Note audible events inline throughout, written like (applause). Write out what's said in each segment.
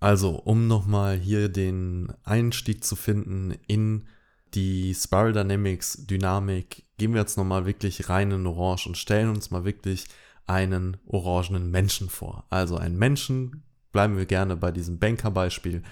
Also, um nochmal hier den Einstieg zu finden in die Spiral Dynamics Dynamik, gehen wir jetzt nochmal wirklich rein in Orange und stellen uns mal wirklich einen orangenen Menschen vor. Also einen Menschen, bleiben wir gerne bei diesem Banker-Beispiel,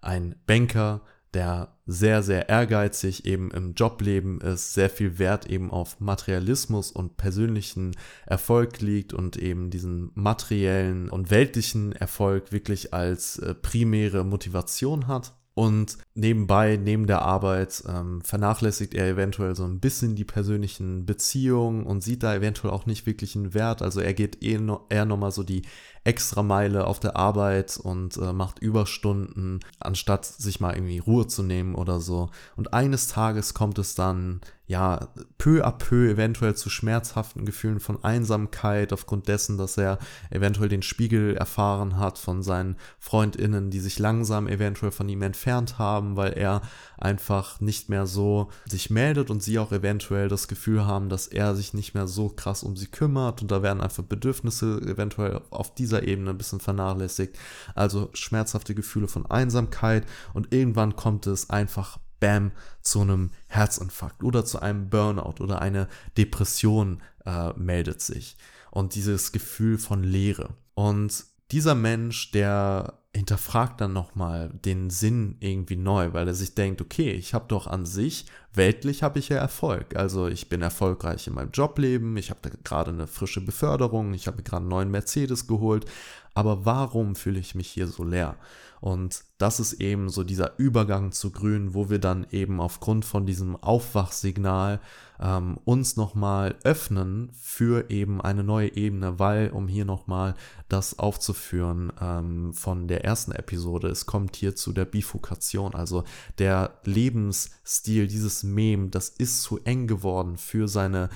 ein Banker, der sehr, sehr ehrgeizig eben im Jobleben ist, sehr viel Wert eben auf Materialismus und persönlichen Erfolg liegt und eben diesen materiellen und weltlichen Erfolg wirklich als äh, primäre Motivation hat. Und nebenbei, neben der Arbeit, ähm, vernachlässigt er eventuell so ein bisschen die persönlichen Beziehungen und sieht da eventuell auch nicht wirklich einen Wert. Also er geht eh no, eher nochmal so die extra Meile auf der Arbeit und äh, macht Überstunden, anstatt sich mal irgendwie Ruhe zu nehmen oder so. Und eines Tages kommt es dann ja, peu à peu eventuell zu schmerzhaften Gefühlen von Einsamkeit aufgrund dessen, dass er eventuell den Spiegel erfahren hat von seinen Freundinnen, die sich langsam eventuell von ihm entfernt haben, weil er einfach nicht mehr so sich meldet und sie auch eventuell das Gefühl haben, dass er sich nicht mehr so krass um sie kümmert und da werden einfach Bedürfnisse eventuell auf dieser Ebene ein bisschen vernachlässigt. Also schmerzhafte Gefühle von Einsamkeit und irgendwann kommt es einfach bam, zu einem Herzinfarkt oder zu einem Burnout oder eine Depression äh, meldet sich. Und dieses Gefühl von Leere. Und dieser Mensch, der hinterfragt dann nochmal den Sinn irgendwie neu, weil er sich denkt, okay, ich habe doch an sich, weltlich habe ich ja Erfolg. Also ich bin erfolgreich in meinem Jobleben, ich habe gerade eine frische Beförderung, ich habe gerade einen neuen Mercedes geholt, aber warum fühle ich mich hier so leer? Und das ist eben so dieser Übergang zu Grün, wo wir dann eben aufgrund von diesem Aufwachsignal ähm, uns nochmal öffnen für eben eine neue Ebene, weil, um hier nochmal das aufzuführen ähm, von der ersten Episode, es kommt hier zu der Bifurkation, also der Lebensstil, dieses Mem, das ist zu eng geworden für seine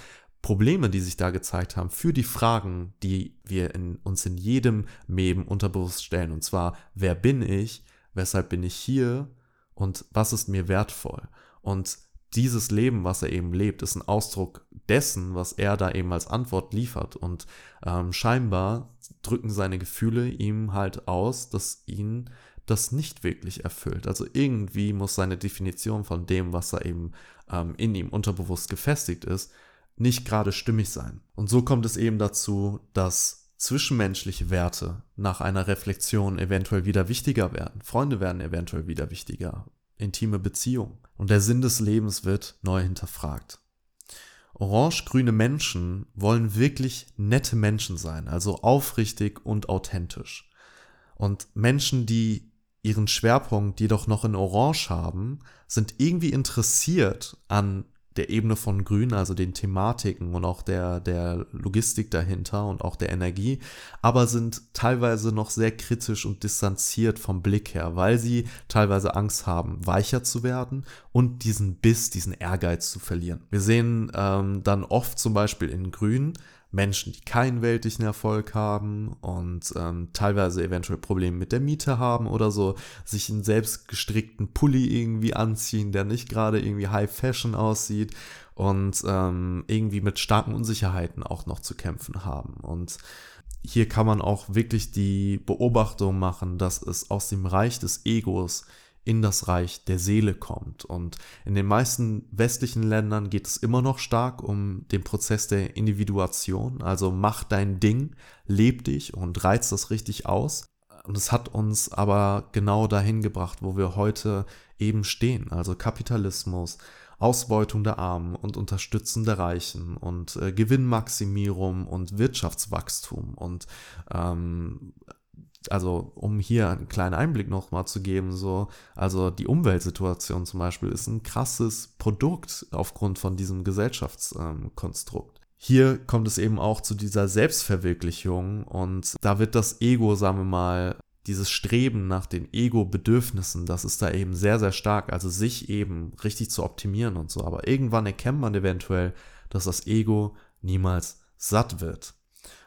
Probleme, die sich da gezeigt haben, für die Fragen, die wir in, uns in jedem Meben unterbewusst stellen. Und zwar, wer bin ich? Weshalb bin ich hier? Und was ist mir wertvoll? Und dieses Leben, was er eben lebt, ist ein Ausdruck dessen, was er da eben als Antwort liefert. Und ähm, scheinbar drücken seine Gefühle ihm halt aus, dass ihn das nicht wirklich erfüllt. Also irgendwie muss seine Definition von dem, was er eben ähm, in ihm unterbewusst gefestigt ist, nicht gerade stimmig sein. Und so kommt es eben dazu, dass zwischenmenschliche Werte nach einer Reflexion eventuell wieder wichtiger werden. Freunde werden eventuell wieder wichtiger. Intime Beziehungen. Und der Sinn des Lebens wird neu hinterfragt. Orange-grüne Menschen wollen wirklich nette Menschen sein, also aufrichtig und authentisch. Und Menschen, die ihren Schwerpunkt jedoch noch in Orange haben, sind irgendwie interessiert an der Ebene von Grün, also den Thematiken und auch der, der Logistik dahinter und auch der Energie, aber sind teilweise noch sehr kritisch und distanziert vom Blick her, weil sie teilweise Angst haben, weicher zu werden und diesen Biss, diesen Ehrgeiz zu verlieren. Wir sehen ähm, dann oft zum Beispiel in Grün, Menschen, die keinen weltlichen Erfolg haben und ähm, teilweise eventuell Probleme mit der Miete haben oder so, sich einen selbst gestrickten Pulli irgendwie anziehen, der nicht gerade irgendwie High Fashion aussieht und ähm, irgendwie mit starken Unsicherheiten auch noch zu kämpfen haben. Und hier kann man auch wirklich die Beobachtung machen, dass es aus dem Reich des Egos in das Reich der Seele kommt. Und in den meisten westlichen Ländern geht es immer noch stark um den Prozess der Individuation. Also mach dein Ding, leb dich und reiz das richtig aus. Und es hat uns aber genau dahin gebracht, wo wir heute eben stehen. Also Kapitalismus, Ausbeutung der Armen und Unterstützen der Reichen und äh, Gewinnmaximierung und Wirtschaftswachstum und ähm, also um hier einen kleinen Einblick nochmal zu geben, so, also die Umweltsituation zum Beispiel ist ein krasses Produkt aufgrund von diesem Gesellschaftskonstrukt. Hier kommt es eben auch zu dieser Selbstverwirklichung und da wird das Ego, sagen wir mal, dieses Streben nach den Ego-Bedürfnissen, das ist da eben sehr, sehr stark, also sich eben richtig zu optimieren und so. Aber irgendwann erkennt man eventuell, dass das Ego niemals satt wird.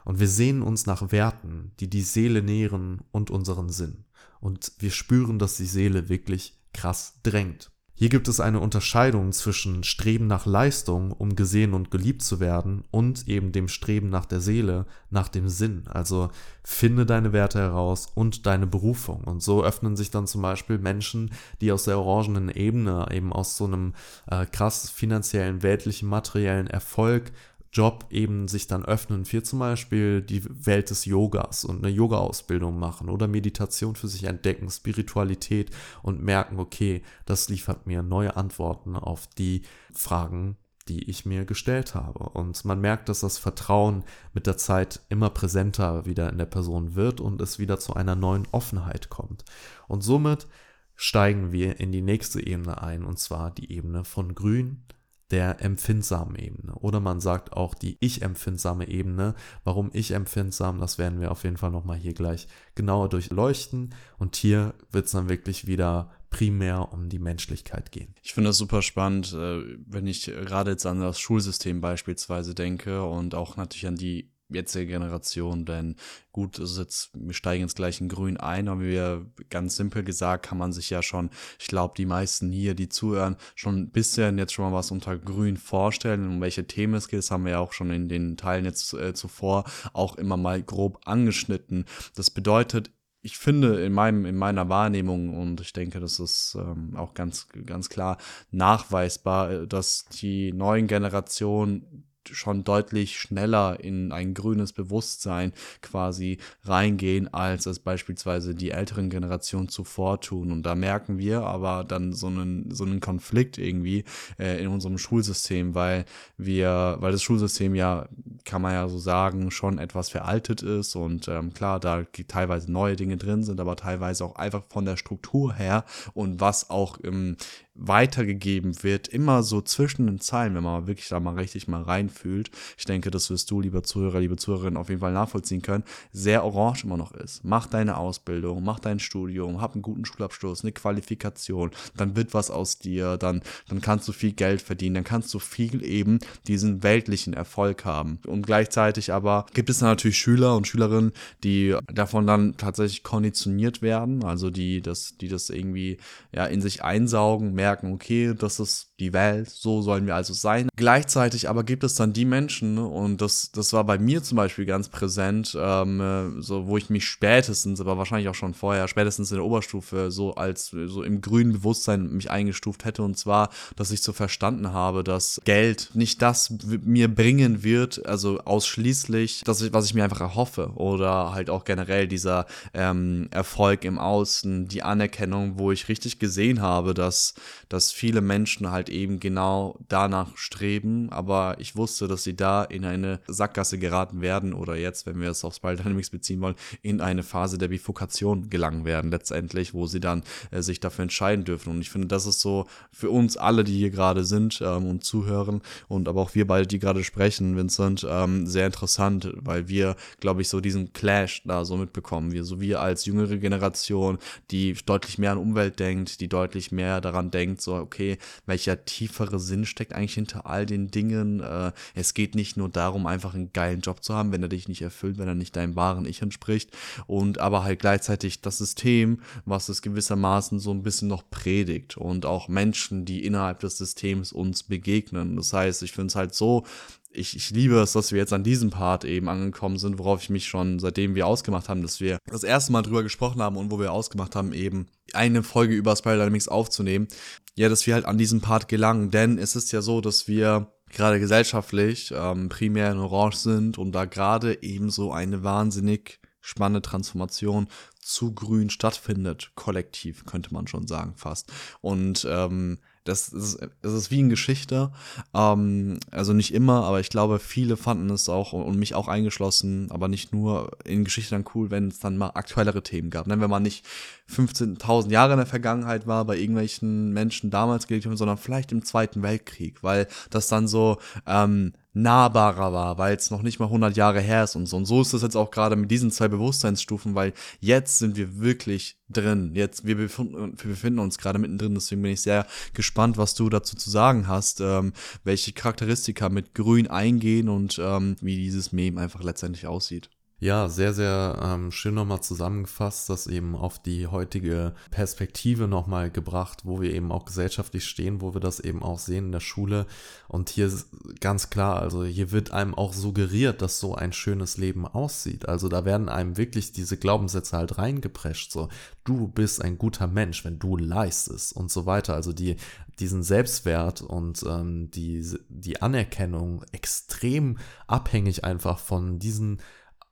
Und wir sehen uns nach Werten, die die Seele nähren und unseren Sinn. Und wir spüren, dass die Seele wirklich krass drängt. Hier gibt es eine Unterscheidung zwischen Streben nach Leistung, um gesehen und geliebt zu werden, und eben dem Streben nach der Seele, nach dem Sinn. Also finde deine Werte heraus und deine Berufung. Und so öffnen sich dann zum Beispiel Menschen, die aus der orangenen Ebene, eben aus so einem äh, krass finanziellen, weltlichen, materiellen Erfolg Job eben sich dann öffnen für zum Beispiel die Welt des Yogas und eine Yoga-Ausbildung machen oder Meditation für sich entdecken, Spiritualität und merken, okay, das liefert mir neue Antworten auf die Fragen, die ich mir gestellt habe. Und man merkt, dass das Vertrauen mit der Zeit immer präsenter wieder in der Person wird und es wieder zu einer neuen Offenheit kommt. Und somit steigen wir in die nächste Ebene ein, und zwar die Ebene von Grün, der empfindsamen Ebene. Oder man sagt auch die ich-empfindsame Ebene. Warum ich-empfindsam, das werden wir auf jeden Fall nochmal hier gleich genauer durchleuchten. Und hier wird es dann wirklich wieder primär um die Menschlichkeit gehen. Ich finde das super spannend, äh, wenn ich gerade jetzt an das Schulsystem beispielsweise denke und auch natürlich an die jetzige Generation, denn gut, es ist jetzt, wir steigen ins gleiche Grün ein, aber wir, ganz simpel gesagt, kann man sich ja schon, ich glaube, die meisten hier, die zuhören, schon ein bisschen jetzt schon mal was unter Grün vorstellen, um welche Themen es geht. Das haben wir ja auch schon in den Teilen jetzt äh, zuvor auch immer mal grob angeschnitten. Das bedeutet, ich finde in meinem in meiner Wahrnehmung und ich denke, das ist ähm, auch ganz ganz klar nachweisbar, äh, dass die neuen Generationen schon deutlich schneller in ein grünes Bewusstsein quasi reingehen, als es beispielsweise die älteren Generationen zuvor tun. Und da merken wir aber dann so einen, so einen Konflikt irgendwie äh, in unserem Schulsystem, weil wir, weil das Schulsystem ja, kann man ja so sagen, schon etwas veraltet ist und ähm, klar, da teilweise neue Dinge drin sind, aber teilweise auch einfach von der Struktur her und was auch im, weitergegeben wird, immer so zwischen den Zeilen, wenn man wirklich da mal richtig mal reinfühlt. Ich denke, das wirst du, lieber Zuhörer, liebe Zuhörerin, auf jeden Fall nachvollziehen können, sehr orange immer noch ist. Mach deine Ausbildung, mach dein Studium, hab einen guten Schulabschluss, eine Qualifikation, dann wird was aus dir, dann, dann kannst du viel Geld verdienen, dann kannst du viel eben diesen weltlichen Erfolg haben. Und gleichzeitig aber gibt es natürlich Schüler und Schülerinnen, die davon dann tatsächlich konditioniert werden, also die das, die das irgendwie ja in sich einsaugen, mehr merken, okay, das ist die Welt, so sollen wir also sein. Gleichzeitig aber gibt es dann die Menschen, und das, das war bei mir zum Beispiel ganz präsent, ähm, so wo ich mich spätestens, aber wahrscheinlich auch schon vorher, spätestens in der Oberstufe, so als so im grünen Bewusstsein mich eingestuft hätte, und zwar, dass ich so verstanden habe, dass Geld nicht das mir bringen wird, also ausschließlich, ich, was ich mir einfach erhoffe, oder halt auch generell dieser ähm, Erfolg im Außen, die Anerkennung, wo ich richtig gesehen habe, dass dass viele Menschen halt eben genau danach streben, aber ich wusste, dass sie da in eine Sackgasse geraten werden oder jetzt, wenn wir es auf Spiral Dynamics beziehen wollen, in eine Phase der Bifurkation gelangen werden letztendlich, wo sie dann äh, sich dafür entscheiden dürfen. Und ich finde, das ist so für uns alle, die hier gerade sind ähm, und zuhören und aber auch wir beide, die gerade sprechen, Vincent, ähm, sehr interessant, weil wir, glaube ich, so diesen Clash da so mitbekommen. Wir, so wir als jüngere Generation, die deutlich mehr an Umwelt denkt, die deutlich mehr daran denkt, so, okay, welcher tiefere Sinn steckt eigentlich hinter all den Dingen. Äh, es geht nicht nur darum, einfach einen geilen Job zu haben, wenn er dich nicht erfüllt, wenn er nicht deinem wahren Ich entspricht. Und aber halt gleichzeitig das System, was es gewissermaßen so ein bisschen noch predigt und auch Menschen, die innerhalb des Systems uns begegnen. Das heißt, ich finde es halt so ich, ich liebe es, dass wir jetzt an diesem Part eben angekommen sind, worauf ich mich schon, seitdem wir ausgemacht haben, dass wir das erste Mal drüber gesprochen haben und wo wir ausgemacht haben, eben eine Folge über Spiral Dynamics aufzunehmen, ja, dass wir halt an diesen Part gelangen. Denn es ist ja so, dass wir gerade gesellschaftlich ähm, primär in Orange sind und da gerade eben so eine wahnsinnig spannende Transformation zu grün stattfindet, kollektiv, könnte man schon sagen, fast. Und ähm, das ist, das ist wie in Geschichte. Ähm, also nicht immer, aber ich glaube, viele fanden es auch und mich auch eingeschlossen, aber nicht nur in Geschichte dann cool, wenn es dann mal aktuellere Themen gab. Ne? Wenn man nicht 15.000 Jahre in der Vergangenheit war, bei irgendwelchen Menschen damals gelebt haben, sondern vielleicht im Zweiten Weltkrieg, weil das dann so ähm, nahbarer war, weil es noch nicht mal 100 Jahre her ist und so. Und so ist es jetzt auch gerade mit diesen zwei Bewusstseinsstufen, weil jetzt sind wir wirklich drin. Jetzt, wir befinden, wir befinden uns gerade mittendrin, deswegen bin ich sehr gespannt, was du dazu zu sagen hast, ähm, welche Charakteristika mit Grün eingehen und ähm, wie dieses Meme einfach letztendlich aussieht. Ja, sehr, sehr ähm, schön nochmal zusammengefasst, das eben auf die heutige Perspektive nochmal gebracht, wo wir eben auch gesellschaftlich stehen, wo wir das eben auch sehen in der Schule. Und hier ist ganz klar, also hier wird einem auch suggeriert, dass so ein schönes Leben aussieht. Also da werden einem wirklich diese Glaubenssätze halt reingeprescht, so du bist ein guter Mensch, wenn du leistest und so weiter. Also die, diesen Selbstwert und ähm, die, die Anerkennung extrem abhängig einfach von diesen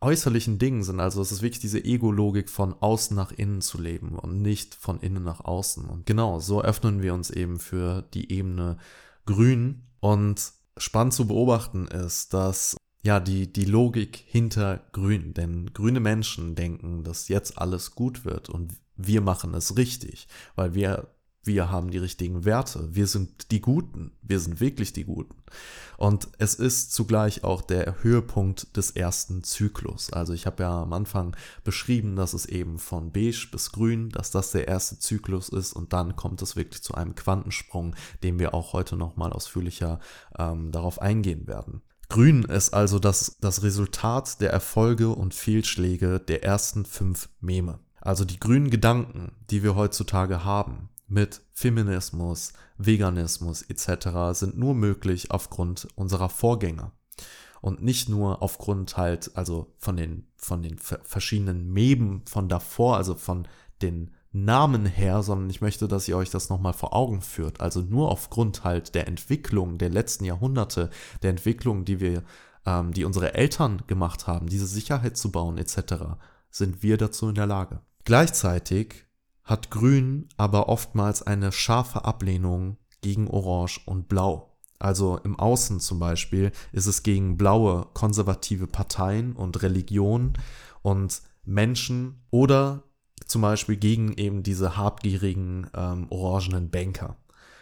äußerlichen Dingen sind. Also es ist wirklich diese Ego-Logik von außen nach innen zu leben und nicht von innen nach außen. Und genau, so öffnen wir uns eben für die Ebene Grün. Und spannend zu beobachten ist, dass ja die, die Logik hinter Grün, denn grüne Menschen denken, dass jetzt alles gut wird und wir machen es richtig, weil wir wir haben die richtigen Werte, wir sind die Guten, wir sind wirklich die Guten. Und es ist zugleich auch der Höhepunkt des ersten Zyklus. Also ich habe ja am Anfang beschrieben, dass es eben von beige bis grün, dass das der erste Zyklus ist und dann kommt es wirklich zu einem Quantensprung, den wir auch heute nochmal ausführlicher ähm, darauf eingehen werden. Grün ist also das, das Resultat der Erfolge und Fehlschläge der ersten fünf Meme. Also die grünen Gedanken, die wir heutzutage haben, mit Feminismus, Veganismus etc. sind nur möglich aufgrund unserer Vorgänger und nicht nur aufgrund halt also von den von den verschiedenen Meben von davor, also von den Namen her, sondern ich möchte, dass ihr euch das nochmal vor Augen führt. Also nur aufgrund halt der Entwicklung der letzten Jahrhunderte, der Entwicklung, die wir, ähm, die unsere Eltern gemacht haben, diese Sicherheit zu bauen etc., sind wir dazu in der Lage. Gleichzeitig hat Grün aber oftmals eine scharfe Ablehnung gegen Orange und Blau. Also im Außen zum Beispiel ist es gegen blaue konservative Parteien und Religionen und Menschen oder zum Beispiel gegen eben diese habgierigen ähm, orangenen Banker.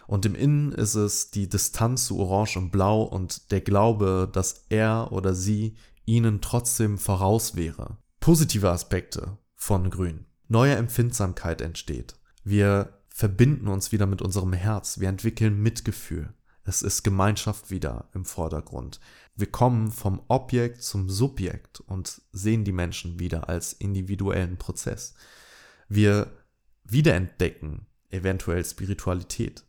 Und im Innen ist es die Distanz zu Orange und Blau und der Glaube, dass er oder sie ihnen trotzdem voraus wäre. Positive Aspekte von Grün neue Empfindsamkeit entsteht. Wir verbinden uns wieder mit unserem Herz, wir entwickeln Mitgefühl. Es ist Gemeinschaft wieder im Vordergrund. Wir kommen vom Objekt zum Subjekt und sehen die Menschen wieder als individuellen Prozess. Wir wiederentdecken eventuell Spiritualität.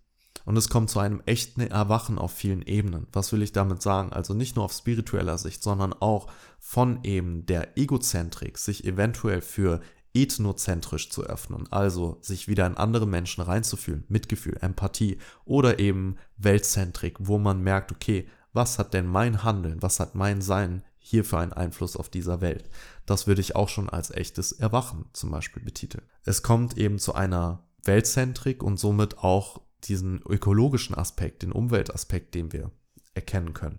Und es kommt zu einem echten Erwachen auf vielen Ebenen. Was will ich damit sagen? Also nicht nur auf spiritueller Sicht, sondern auch von eben der Egozentrik, sich eventuell für ethnozentrisch zu öffnen, also sich wieder in andere Menschen reinzufühlen, Mitgefühl, Empathie oder eben Weltzentrik, wo man merkt, okay, was hat denn mein Handeln, was hat mein Sein hier für einen Einfluss auf dieser Welt? Das würde ich auch schon als echtes Erwachen zum Beispiel betiteln. Es kommt eben zu einer Weltzentrik und somit auch diesen ökologischen Aspekt, den Umweltaspekt, den wir erkennen können.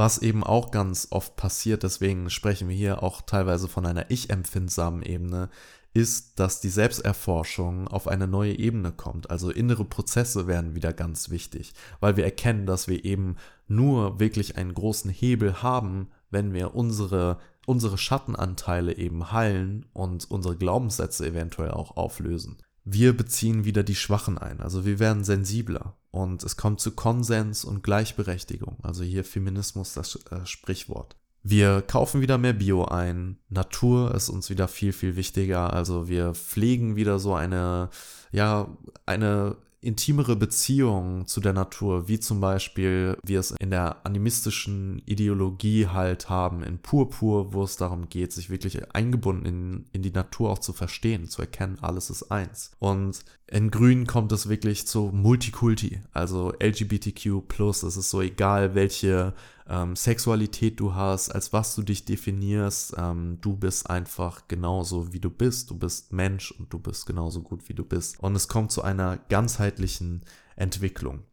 Was eben auch ganz oft passiert, deswegen sprechen wir hier auch teilweise von einer ich-empfindsamen Ebene, ist, dass die Selbsterforschung auf eine neue Ebene kommt. Also innere Prozesse werden wieder ganz wichtig, weil wir erkennen, dass wir eben nur wirklich einen großen Hebel haben, wenn wir unsere, unsere Schattenanteile eben heilen und unsere Glaubenssätze eventuell auch auflösen wir beziehen wieder die Schwachen ein. Also wir werden sensibler und es kommt zu Konsens und Gleichberechtigung. Also hier Feminismus das äh, Sprichwort. Wir kaufen wieder mehr Bio ein. Natur ist uns wieder viel, viel wichtiger. Also wir pflegen wieder so eine, ja, eine intimere Beziehung zu der Natur, wie zum Beispiel wir es in der animistischen Ideologie halt haben, in Purpur, wo es darum geht, sich wirklich eingebunden in, in die Natur auch zu verstehen, zu erkennen, alles ist eins. Und in Grün kommt es wirklich zu Multikulti, also LGBTQ+, es ist so egal, welche ähm, Sexualität du hast, als was du dich definierst. Ähm, du bist einfach genauso, wie du bist. Du bist Mensch und du bist genauso gut, wie du bist. Und es kommt zu einer ganzheitlichen Entwicklung.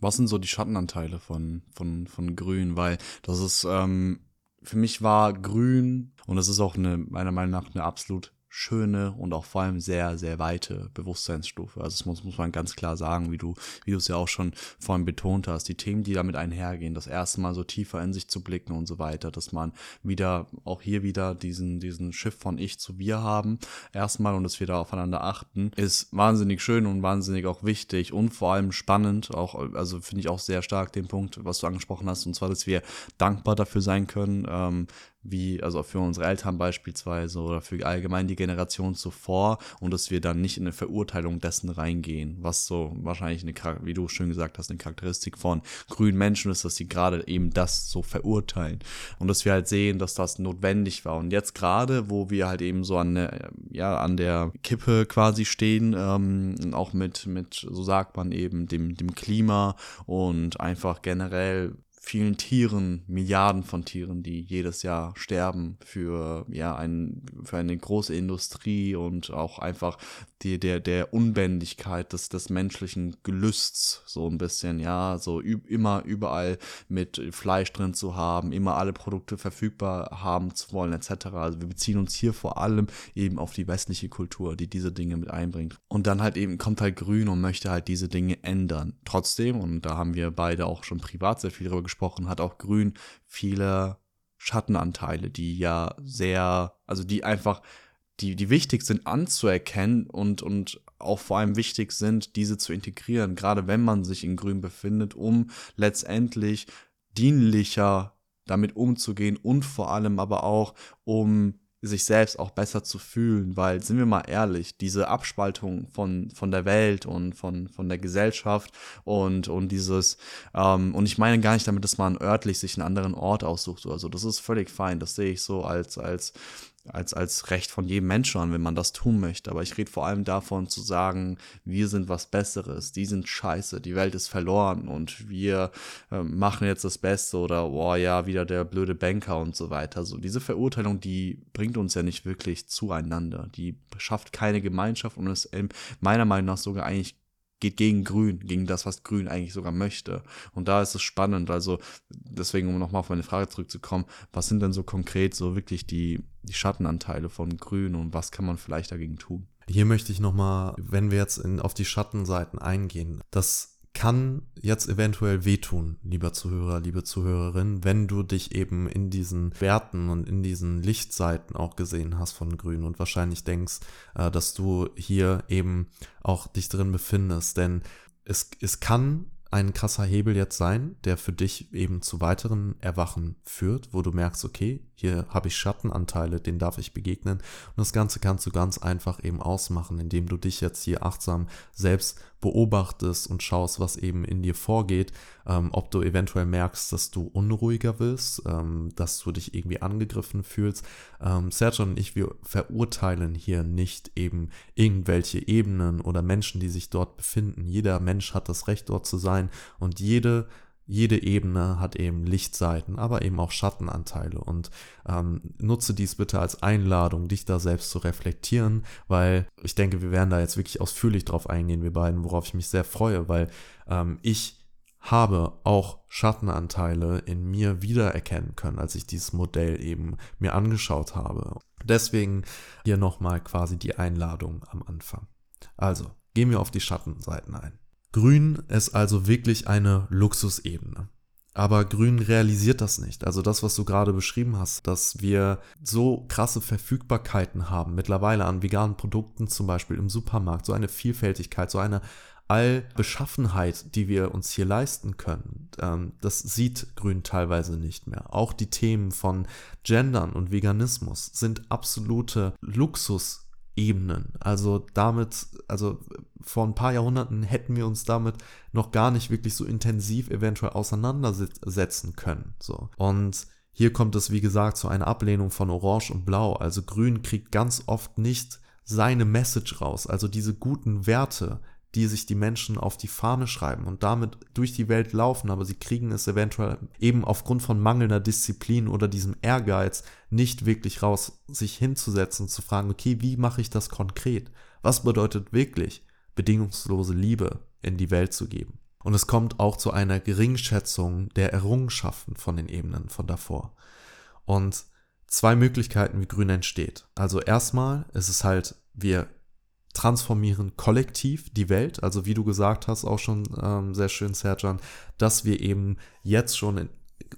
Was sind so die Schattenanteile von, von, von Grün? Weil das ist, ähm, für mich war Grün, und das ist auch eine, meiner Meinung nach eine absolut schöne und auch vor allem sehr, sehr weite Bewusstseinsstufe. Also das muss, muss man ganz klar sagen, wie du, wie du es ja auch schon vorhin betont hast, die Themen, die damit einhergehen, das erste Mal so tiefer in sich zu blicken und so weiter, dass man wieder, auch hier wieder diesen, diesen Schiff von Ich zu Wir haben, erstmal und dass wir da aufeinander achten, ist wahnsinnig schön und wahnsinnig auch wichtig und vor allem spannend, auch, also finde ich auch sehr stark den Punkt, was du angesprochen hast, und zwar, dass wir dankbar dafür sein können, ähm, wie, also für unsere Eltern beispielsweise oder für allgemein die Generation zuvor und dass wir dann nicht in eine Verurteilung dessen reingehen, was so wahrscheinlich eine, wie du schön gesagt hast, eine Charakteristik von grünen Menschen ist, dass sie gerade eben das so verurteilen. Und dass wir halt sehen, dass das notwendig war. Und jetzt gerade, wo wir halt eben so an der, ja, an der Kippe quasi stehen, ähm, auch mit, mit, so sagt man eben, dem, dem Klima und einfach generell vielen Tieren, Milliarden von Tieren, die jedes Jahr sterben für, ja, ein, für eine große Industrie und auch einfach die, der, der Unbändigkeit des, des menschlichen Gelüsts so ein bisschen, ja, so immer überall mit Fleisch drin zu haben, immer alle Produkte verfügbar haben zu wollen, etc. Also wir beziehen uns hier vor allem eben auf die westliche Kultur, die diese Dinge mit einbringt. Und dann halt eben kommt halt Grün und möchte halt diese Dinge ändern. Trotzdem, und da haben wir beide auch schon privat sehr viel darüber gesprochen, hat auch Grün viele Schattenanteile, die ja sehr, also die einfach, die, die wichtig sind anzuerkennen und, und auch vor allem wichtig sind, diese zu integrieren, gerade wenn man sich in Grün befindet, um letztendlich dienlicher damit umzugehen und vor allem aber auch, um sich selbst auch besser zu fühlen, weil, sind wir mal ehrlich, diese Abspaltung von, von der Welt und von, von der Gesellschaft und, und dieses, ähm, und ich meine gar nicht damit, dass man örtlich sich einen anderen Ort aussucht oder so, das ist völlig fein, das sehe ich so als, als, als, als Recht von jedem Menschen an, wenn man das tun möchte. Aber ich rede vor allem davon zu sagen, wir sind was Besseres, die sind scheiße, die Welt ist verloren und wir äh, machen jetzt das Beste oder, oh ja, wieder der blöde Banker und so weiter. So, diese Verurteilung, die bringt uns ja nicht wirklich zueinander. Die schafft keine Gemeinschaft und ist meiner Meinung nach sogar eigentlich geht gegen Grün, gegen das, was Grün eigentlich sogar möchte. Und da ist es spannend. Also deswegen, um nochmal auf meine Frage zurückzukommen, was sind denn so konkret so wirklich die, die Schattenanteile von Grün und was kann man vielleicht dagegen tun? Hier möchte ich nochmal, wenn wir jetzt in, auf die Schattenseiten eingehen, das kann jetzt eventuell wehtun, lieber Zuhörer, liebe Zuhörerin, wenn du dich eben in diesen Werten und in diesen Lichtseiten auch gesehen hast von Grün und wahrscheinlich denkst, äh, dass du hier eben auch dich drin befindest. Denn es, es kann ein krasser Hebel jetzt sein, der für dich eben zu weiteren Erwachen führt, wo du merkst, okay, hier habe ich Schattenanteile, denen darf ich begegnen. Und das Ganze kannst du ganz einfach eben ausmachen, indem du dich jetzt hier achtsam selbst beobachtest und schaust, was eben in dir vorgeht, ähm, ob du eventuell merkst, dass du unruhiger wirst, ähm, dass du dich irgendwie angegriffen fühlst. Ähm, Sergio und ich, wir verurteilen hier nicht eben irgendwelche Ebenen oder Menschen, die sich dort befinden. Jeder Mensch hat das Recht, dort zu sein und jede jede Ebene hat eben Lichtseiten, aber eben auch Schattenanteile. Und ähm, nutze dies bitte als Einladung, dich da selbst zu reflektieren, weil ich denke, wir werden da jetzt wirklich ausführlich drauf eingehen, wir beiden, worauf ich mich sehr freue, weil ähm, ich habe auch Schattenanteile in mir wiedererkennen können, als ich dieses Modell eben mir angeschaut habe. Deswegen hier nochmal quasi die Einladung am Anfang. Also, gehen wir auf die Schattenseiten ein. Grün ist also wirklich eine Luxusebene. Aber Grün realisiert das nicht. Also das, was du gerade beschrieben hast, dass wir so krasse Verfügbarkeiten haben, mittlerweile an veganen Produkten zum Beispiel im Supermarkt, so eine Vielfältigkeit, so eine Allbeschaffenheit, die wir uns hier leisten können, ähm, das sieht Grün teilweise nicht mehr. Auch die Themen von Gendern und Veganismus sind absolute Luxus Ebenen. Also damit, also vor ein paar Jahrhunderten hätten wir uns damit noch gar nicht wirklich so intensiv eventuell auseinandersetzen können. So. Und hier kommt es, wie gesagt, zu einer Ablehnung von Orange und Blau. Also Grün kriegt ganz oft nicht seine Message raus. Also diese guten Werte, die sich die Menschen auf die Fahne schreiben und damit durch die Welt laufen, aber sie kriegen es eventuell eben aufgrund von mangelnder Disziplin oder diesem Ehrgeiz nicht wirklich raus, sich hinzusetzen und zu fragen, okay, wie mache ich das konkret? Was bedeutet wirklich bedingungslose Liebe in die Welt zu geben? Und es kommt auch zu einer Geringschätzung der Errungenschaften von den Ebenen von davor. Und zwei Möglichkeiten, wie Grün entsteht. Also erstmal ist es halt, wir transformieren kollektiv die Welt. Also wie du gesagt hast, auch schon ähm, sehr schön, Serjan, dass wir eben jetzt schon in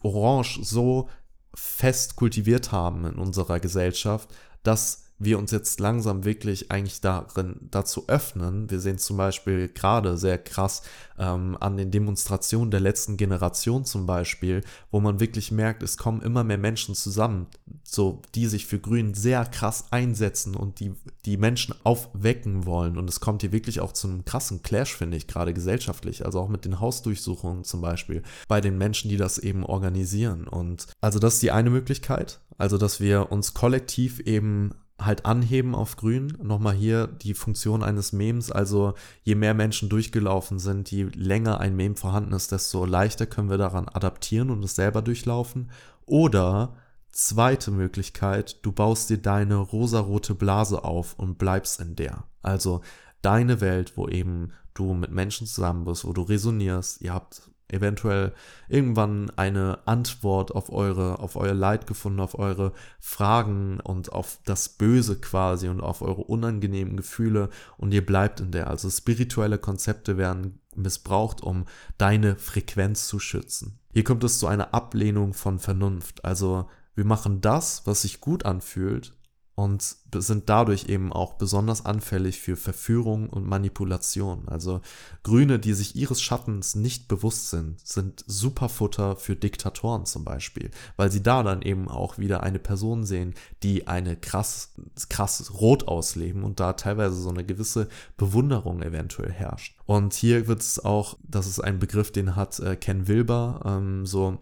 Orange so fest kultiviert haben in unserer Gesellschaft, dass wir uns jetzt langsam wirklich eigentlich darin dazu öffnen. Wir sehen zum Beispiel gerade sehr krass ähm, an den Demonstrationen der letzten Generation zum Beispiel, wo man wirklich merkt, es kommen immer mehr Menschen zusammen, so die sich für Grün sehr krass einsetzen und die die Menschen aufwecken wollen. Und es kommt hier wirklich auch zu einem krassen Clash, finde ich, gerade gesellschaftlich. Also auch mit den Hausdurchsuchungen zum Beispiel bei den Menschen, die das eben organisieren. Und also das ist die eine Möglichkeit. Also dass wir uns kollektiv eben halt anheben auf grün. Nochmal hier die Funktion eines Memes. Also je mehr Menschen durchgelaufen sind, je länger ein Meme vorhanden ist, desto leichter können wir daran adaptieren und es selber durchlaufen. Oder zweite Möglichkeit, du baust dir deine rosarote Blase auf und bleibst in der. Also deine Welt, wo eben du mit Menschen zusammen bist, wo du resonierst, ihr habt eventuell irgendwann eine Antwort auf eure, auf euer Leid gefunden, auf eure Fragen und auf das Böse quasi und auf eure unangenehmen Gefühle und ihr bleibt in der. Also spirituelle Konzepte werden missbraucht, um deine Frequenz zu schützen. Hier kommt es zu einer Ablehnung von Vernunft. Also wir machen das, was sich gut anfühlt und sind dadurch eben auch besonders anfällig für Verführung und Manipulation. Also Grüne, die sich ihres Schattens nicht bewusst sind, sind Superfutter für Diktatoren zum Beispiel, weil sie da dann eben auch wieder eine Person sehen, die eine krass, krass Rot ausleben und da teilweise so eine gewisse Bewunderung eventuell herrscht. Und hier wird es auch, das ist ein Begriff, den hat äh, Ken Wilber ähm, so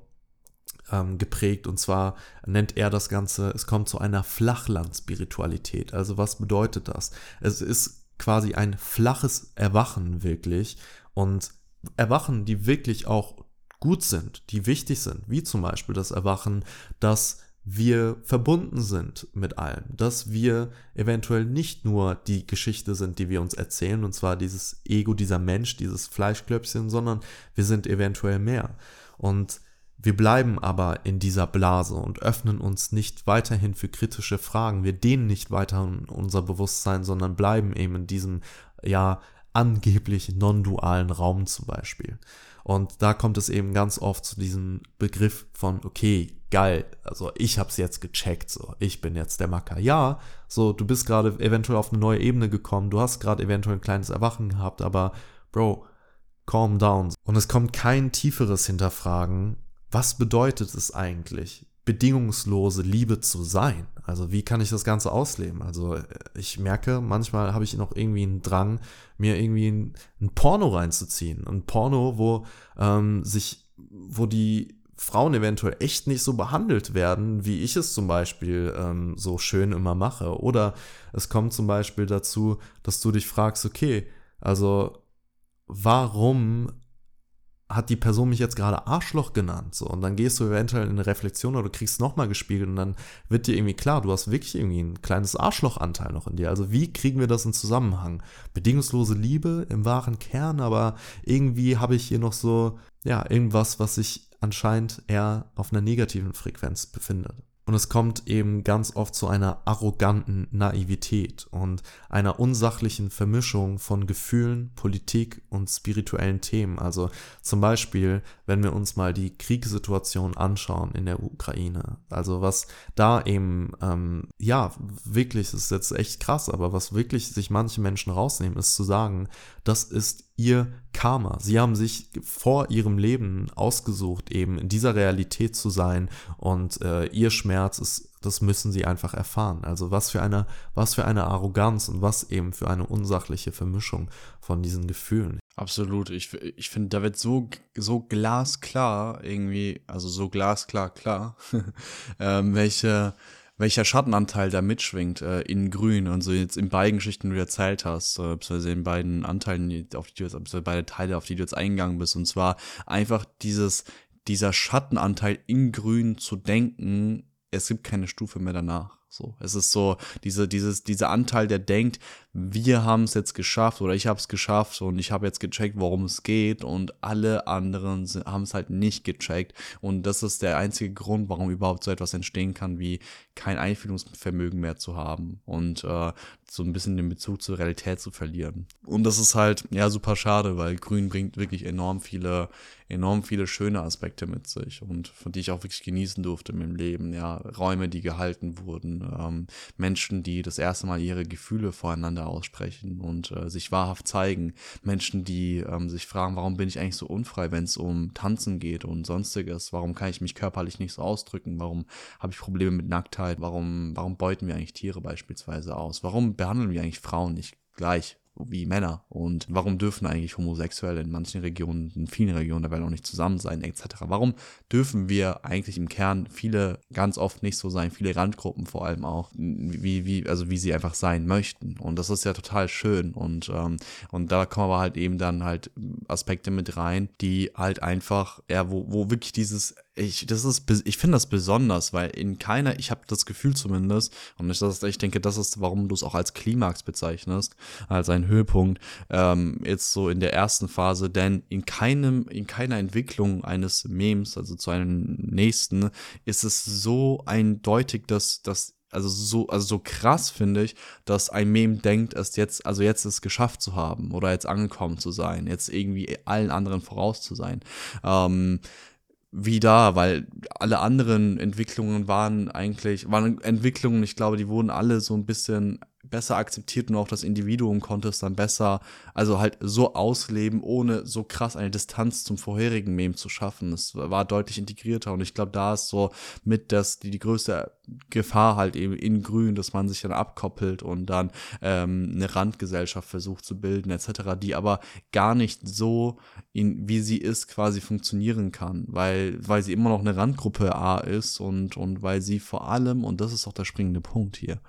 ähm, geprägt. Und zwar nennt er das Ganze, es kommt zu einer Flachland-Spiritualität. Also was bedeutet das? Es ist quasi ein flaches Erwachen wirklich. Und Erwachen, die wirklich auch gut sind, die wichtig sind, wie zum Beispiel das Erwachen, dass wir verbunden sind mit allem, dass wir eventuell nicht nur die Geschichte sind, die wir uns erzählen, und zwar dieses Ego, dieser Mensch, dieses Fleischklöpfchen, sondern wir sind eventuell mehr. Und wir bleiben aber in dieser Blase und öffnen uns nicht weiterhin für kritische Fragen. Wir dehnen nicht weiter unser Bewusstsein, sondern bleiben eben in diesem, ja, angeblich non-dualen Raum zum Beispiel. Und da kommt es eben ganz oft zu diesem Begriff von, okay, geil, also ich hab's jetzt gecheckt, so, ich bin jetzt der Macker. Ja, so, du bist gerade eventuell auf eine neue Ebene gekommen, du hast gerade eventuell ein kleines Erwachen gehabt, aber Bro, calm down. Und es kommt kein tieferes Hinterfragen was bedeutet es eigentlich, bedingungslose Liebe zu sein? Also wie kann ich das Ganze ausleben? Also ich merke, manchmal habe ich noch irgendwie einen Drang, mir irgendwie ein, ein Porno reinzuziehen. Ein Porno, wo ähm, sich, wo die Frauen eventuell echt nicht so behandelt werden, wie ich es zum Beispiel ähm, so schön immer mache. Oder es kommt zum Beispiel dazu, dass du dich fragst, okay, also warum hat die Person mich jetzt gerade Arschloch genannt? So, und dann gehst du eventuell in eine Reflexion oder du kriegst nochmal gespiegelt und dann wird dir irgendwie klar, du hast wirklich irgendwie ein kleines Arschlochanteil noch in dir. Also wie kriegen wir das in Zusammenhang? Bedingungslose Liebe im wahren Kern, aber irgendwie habe ich hier noch so, ja, irgendwas, was sich anscheinend eher auf einer negativen Frequenz befindet. Und es kommt eben ganz oft zu einer arroganten Naivität und einer unsachlichen Vermischung von Gefühlen, Politik und spirituellen Themen. Also zum Beispiel, wenn wir uns mal die Kriegssituation anschauen in der Ukraine. Also was da eben, ähm, ja, wirklich, ist jetzt echt krass, aber was wirklich sich manche Menschen rausnehmen, ist zu sagen, das ist ihr Karma. Sie haben sich vor ihrem Leben ausgesucht, eben in dieser Realität zu sein und äh, ihr Schmerz ist, das müssen sie einfach erfahren. Also was für eine, was für eine Arroganz und was eben für eine unsachliche Vermischung von diesen Gefühlen. Absolut. Ich, ich finde, da wird so, so glasklar irgendwie, also so glasklar klar, (laughs) ähm, welche welcher Schattenanteil da mitschwingt äh, in Grün und so jetzt in beiden Geschichten, die du erzählt hast, äh, beziehungsweise in beiden Anteilen, auf die du jetzt, beide Teile, auf die du jetzt eingegangen bist. Und zwar einfach dieses, dieser Schattenanteil in Grün zu denken, es gibt keine Stufe mehr danach. So, es ist so, diese, dieses, dieser Anteil, der denkt, wir haben es jetzt geschafft oder ich habe es geschafft und ich habe jetzt gecheckt, worum es geht und alle anderen haben es halt nicht gecheckt und das ist der einzige Grund, warum überhaupt so etwas entstehen kann, wie kein Einfühlungsvermögen mehr zu haben und äh, so ein bisschen den Bezug zur Realität zu verlieren. Und das ist halt ja super schade, weil Grün bringt wirklich enorm viele enorm viele schöne Aspekte mit sich und von die ich auch wirklich genießen durfte in meinem Leben. Ja, Räume, die gehalten wurden, ähm, Menschen, die das erste Mal ihre Gefühle voreinander aussprechen und äh, sich wahrhaft zeigen. Menschen, die ähm, sich fragen, warum bin ich eigentlich so unfrei, wenn es um Tanzen geht und sonstiges? Warum kann ich mich körperlich nicht so ausdrücken? Warum habe ich Probleme mit Nacktheit? Warum, warum beuten wir eigentlich Tiere beispielsweise aus? Warum behandeln wir eigentlich Frauen nicht gleich? Wie Männer und warum dürfen eigentlich Homosexuelle in manchen Regionen, in vielen Regionen der Welt auch nicht zusammen sein, etc. Warum dürfen wir eigentlich im Kern viele ganz oft nicht so sein, viele Randgruppen vor allem auch, wie, wie, also wie sie einfach sein möchten. Und das ist ja total schön. Und, ähm, und da kommen aber halt eben dann halt Aspekte mit rein, die halt einfach, ja, wo, wo wirklich dieses ich, das ist, ich finde das besonders, weil in keiner, ich habe das Gefühl zumindest, und ich, das, ich denke, das ist, warum du es auch als Klimax bezeichnest, als ein Höhepunkt, ähm, jetzt so in der ersten Phase, denn in keinem, in keiner Entwicklung eines Memes, also zu einem nächsten, ist es so eindeutig, dass, dass also so, also so krass finde ich, dass ein Meme denkt, es jetzt, also jetzt es geschafft zu haben oder jetzt angekommen zu sein, jetzt irgendwie allen anderen voraus zu sein. Ähm, wie da, weil alle anderen Entwicklungen waren eigentlich, waren Entwicklungen, ich glaube, die wurden alle so ein bisschen besser akzeptiert und auch das Individuum konnte es dann besser, also halt so ausleben, ohne so krass eine Distanz zum vorherigen Meme zu schaffen. Es war deutlich integrierter und ich glaube, da ist so mit das, die, die größte Gefahr halt eben in Grün, dass man sich dann abkoppelt und dann ähm, eine Randgesellschaft versucht zu bilden, etc., die aber gar nicht so, in, wie sie ist, quasi funktionieren kann, weil, weil sie immer noch eine Randgruppe A ist und, und weil sie vor allem, und das ist auch der springende Punkt hier,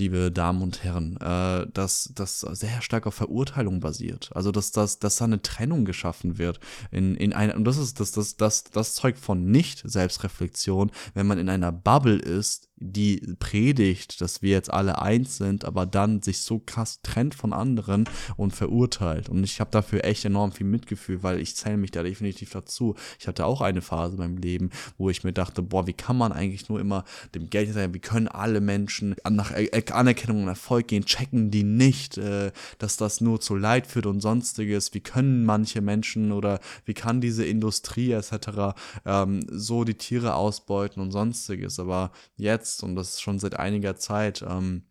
liebe Damen und Herren, äh, dass das sehr stark auf Verurteilung basiert. Also dass, dass, dass da eine Trennung geschaffen wird in, in einer, und das ist das, das, das, das zeugt von Nicht-Selbstreflexion, wenn man in einer Bubble ist, die predigt, dass wir jetzt alle eins sind, aber dann sich so krass trennt von anderen und verurteilt. Und ich habe dafür echt enorm viel Mitgefühl, weil ich zähle mich da definitiv dazu. Ich hatte auch eine Phase in meinem Leben, wo ich mir dachte, boah, wie kann man eigentlich nur immer dem Geld sein? Wie können alle Menschen nach Anerkennung und Erfolg gehen? Checken die nicht, äh, dass das nur zu Leid führt und sonstiges? Wie können manche Menschen oder wie kann diese Industrie etc. Ähm, so die Tiere ausbeuten und sonstiges? Aber jetzt jetzt und das schon seit einiger Zeit. Ähm,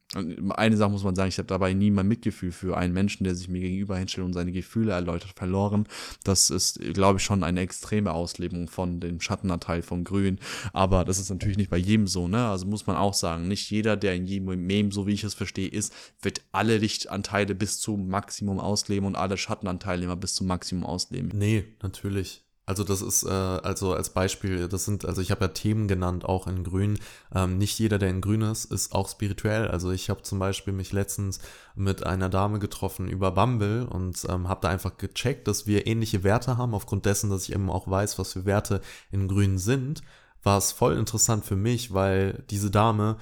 eine Sache muss man sagen, ich habe dabei nie mein Mitgefühl für einen Menschen, der sich mir gegenüber hinstellt und seine Gefühle erläutert, verloren. Das ist, glaube ich, schon eine extreme Auslebung von dem Schattenanteil von Grün. Aber das ist natürlich nicht bei jedem so, ne? Also muss man auch sagen, nicht jeder, der in jedem Meme, so wie ich es verstehe, ist, wird alle Lichtanteile bis zum Maximum ausleben und alle Schattenanteile immer bis zum Maximum ausleben. Nee, natürlich. Also das ist, äh, also als Beispiel, das sind, also ich habe ja Themen genannt, auch in Grün. Ähm, nicht jeder, der in Grün ist, ist auch spirituell. Also ich habe zum Beispiel mich letztens mit einer Dame getroffen über Bumble und ähm, habe da einfach gecheckt, dass wir ähnliche Werte haben, aufgrund dessen, dass ich eben auch weiß, was für Werte in Grün sind. War es voll interessant für mich, weil diese Dame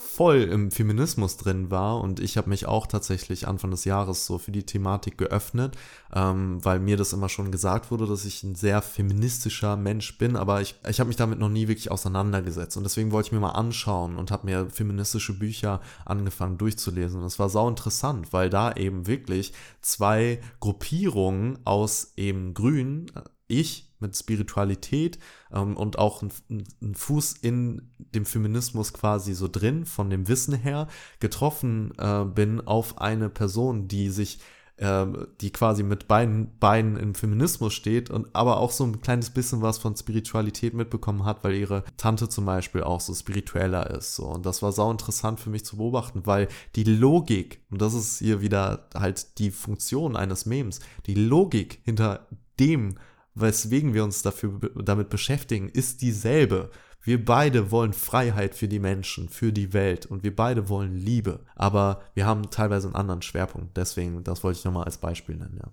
voll im Feminismus drin war und ich habe mich auch tatsächlich Anfang des Jahres so für die Thematik geöffnet, ähm, weil mir das immer schon gesagt wurde, dass ich ein sehr feministischer Mensch bin, aber ich, ich habe mich damit noch nie wirklich auseinandergesetzt und deswegen wollte ich mir mal anschauen und habe mir feministische Bücher angefangen durchzulesen. Und es war sau interessant, weil da eben wirklich zwei Gruppierungen aus eben Grün, ich mit Spiritualität ähm, und auch ein, ein, Fuß in dem Feminismus quasi so drin, von dem Wissen her, getroffen äh, bin auf eine Person, die sich, äh, die quasi mit beiden Beinen im Feminismus steht und aber auch so ein kleines bisschen was von Spiritualität mitbekommen hat, weil ihre Tante zum Beispiel auch so spiritueller ist. So. Und das war sau interessant für mich zu beobachten, weil die Logik, und das ist hier wieder halt die Funktion eines Memes, die Logik hinter dem, weswegen wir uns dafür, damit beschäftigen, ist dieselbe. Wir beide wollen Freiheit für die Menschen, für die Welt und wir beide wollen Liebe. Aber wir haben teilweise einen anderen Schwerpunkt. Deswegen, das wollte ich nochmal als Beispiel nennen, ja.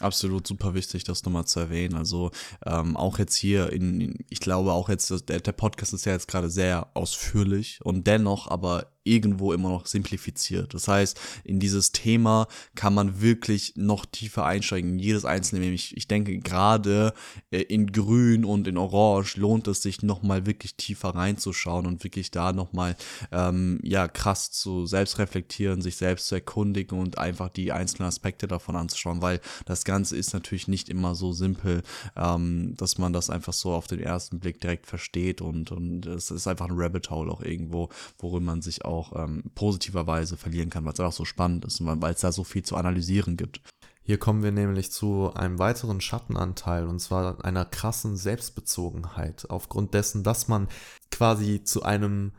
Absolut super wichtig, das nochmal zu erwähnen. Also ähm, auch jetzt hier in, ich glaube auch jetzt, der, der Podcast ist ja jetzt gerade sehr ausführlich und dennoch aber irgendwo immer noch simplifiziert. Das heißt, in dieses Thema kann man wirklich noch tiefer einsteigen, jedes einzelne. Ich, ich denke, gerade äh, in Grün und in Orange lohnt es sich nochmal wirklich tiefer reinzuschauen und wirklich da nochmal, ähm, ja, krass zu selbst reflektieren, sich selbst zu erkundigen und einfach die einzelnen Aspekte davon anzuschauen, weil das Ganze ist natürlich nicht immer so simpel, ähm, dass man das einfach so auf den ersten Blick direkt versteht und, und es ist einfach ein Rabbit Hole auch irgendwo, worin man sich auch ähm, positiverweise verlieren kann, weil es einfach so spannend ist und weil es da so viel zu analysieren gibt. Hier kommen wir nämlich zu einem weiteren Schattenanteil und zwar einer krassen Selbstbezogenheit aufgrund dessen, dass man quasi zu einem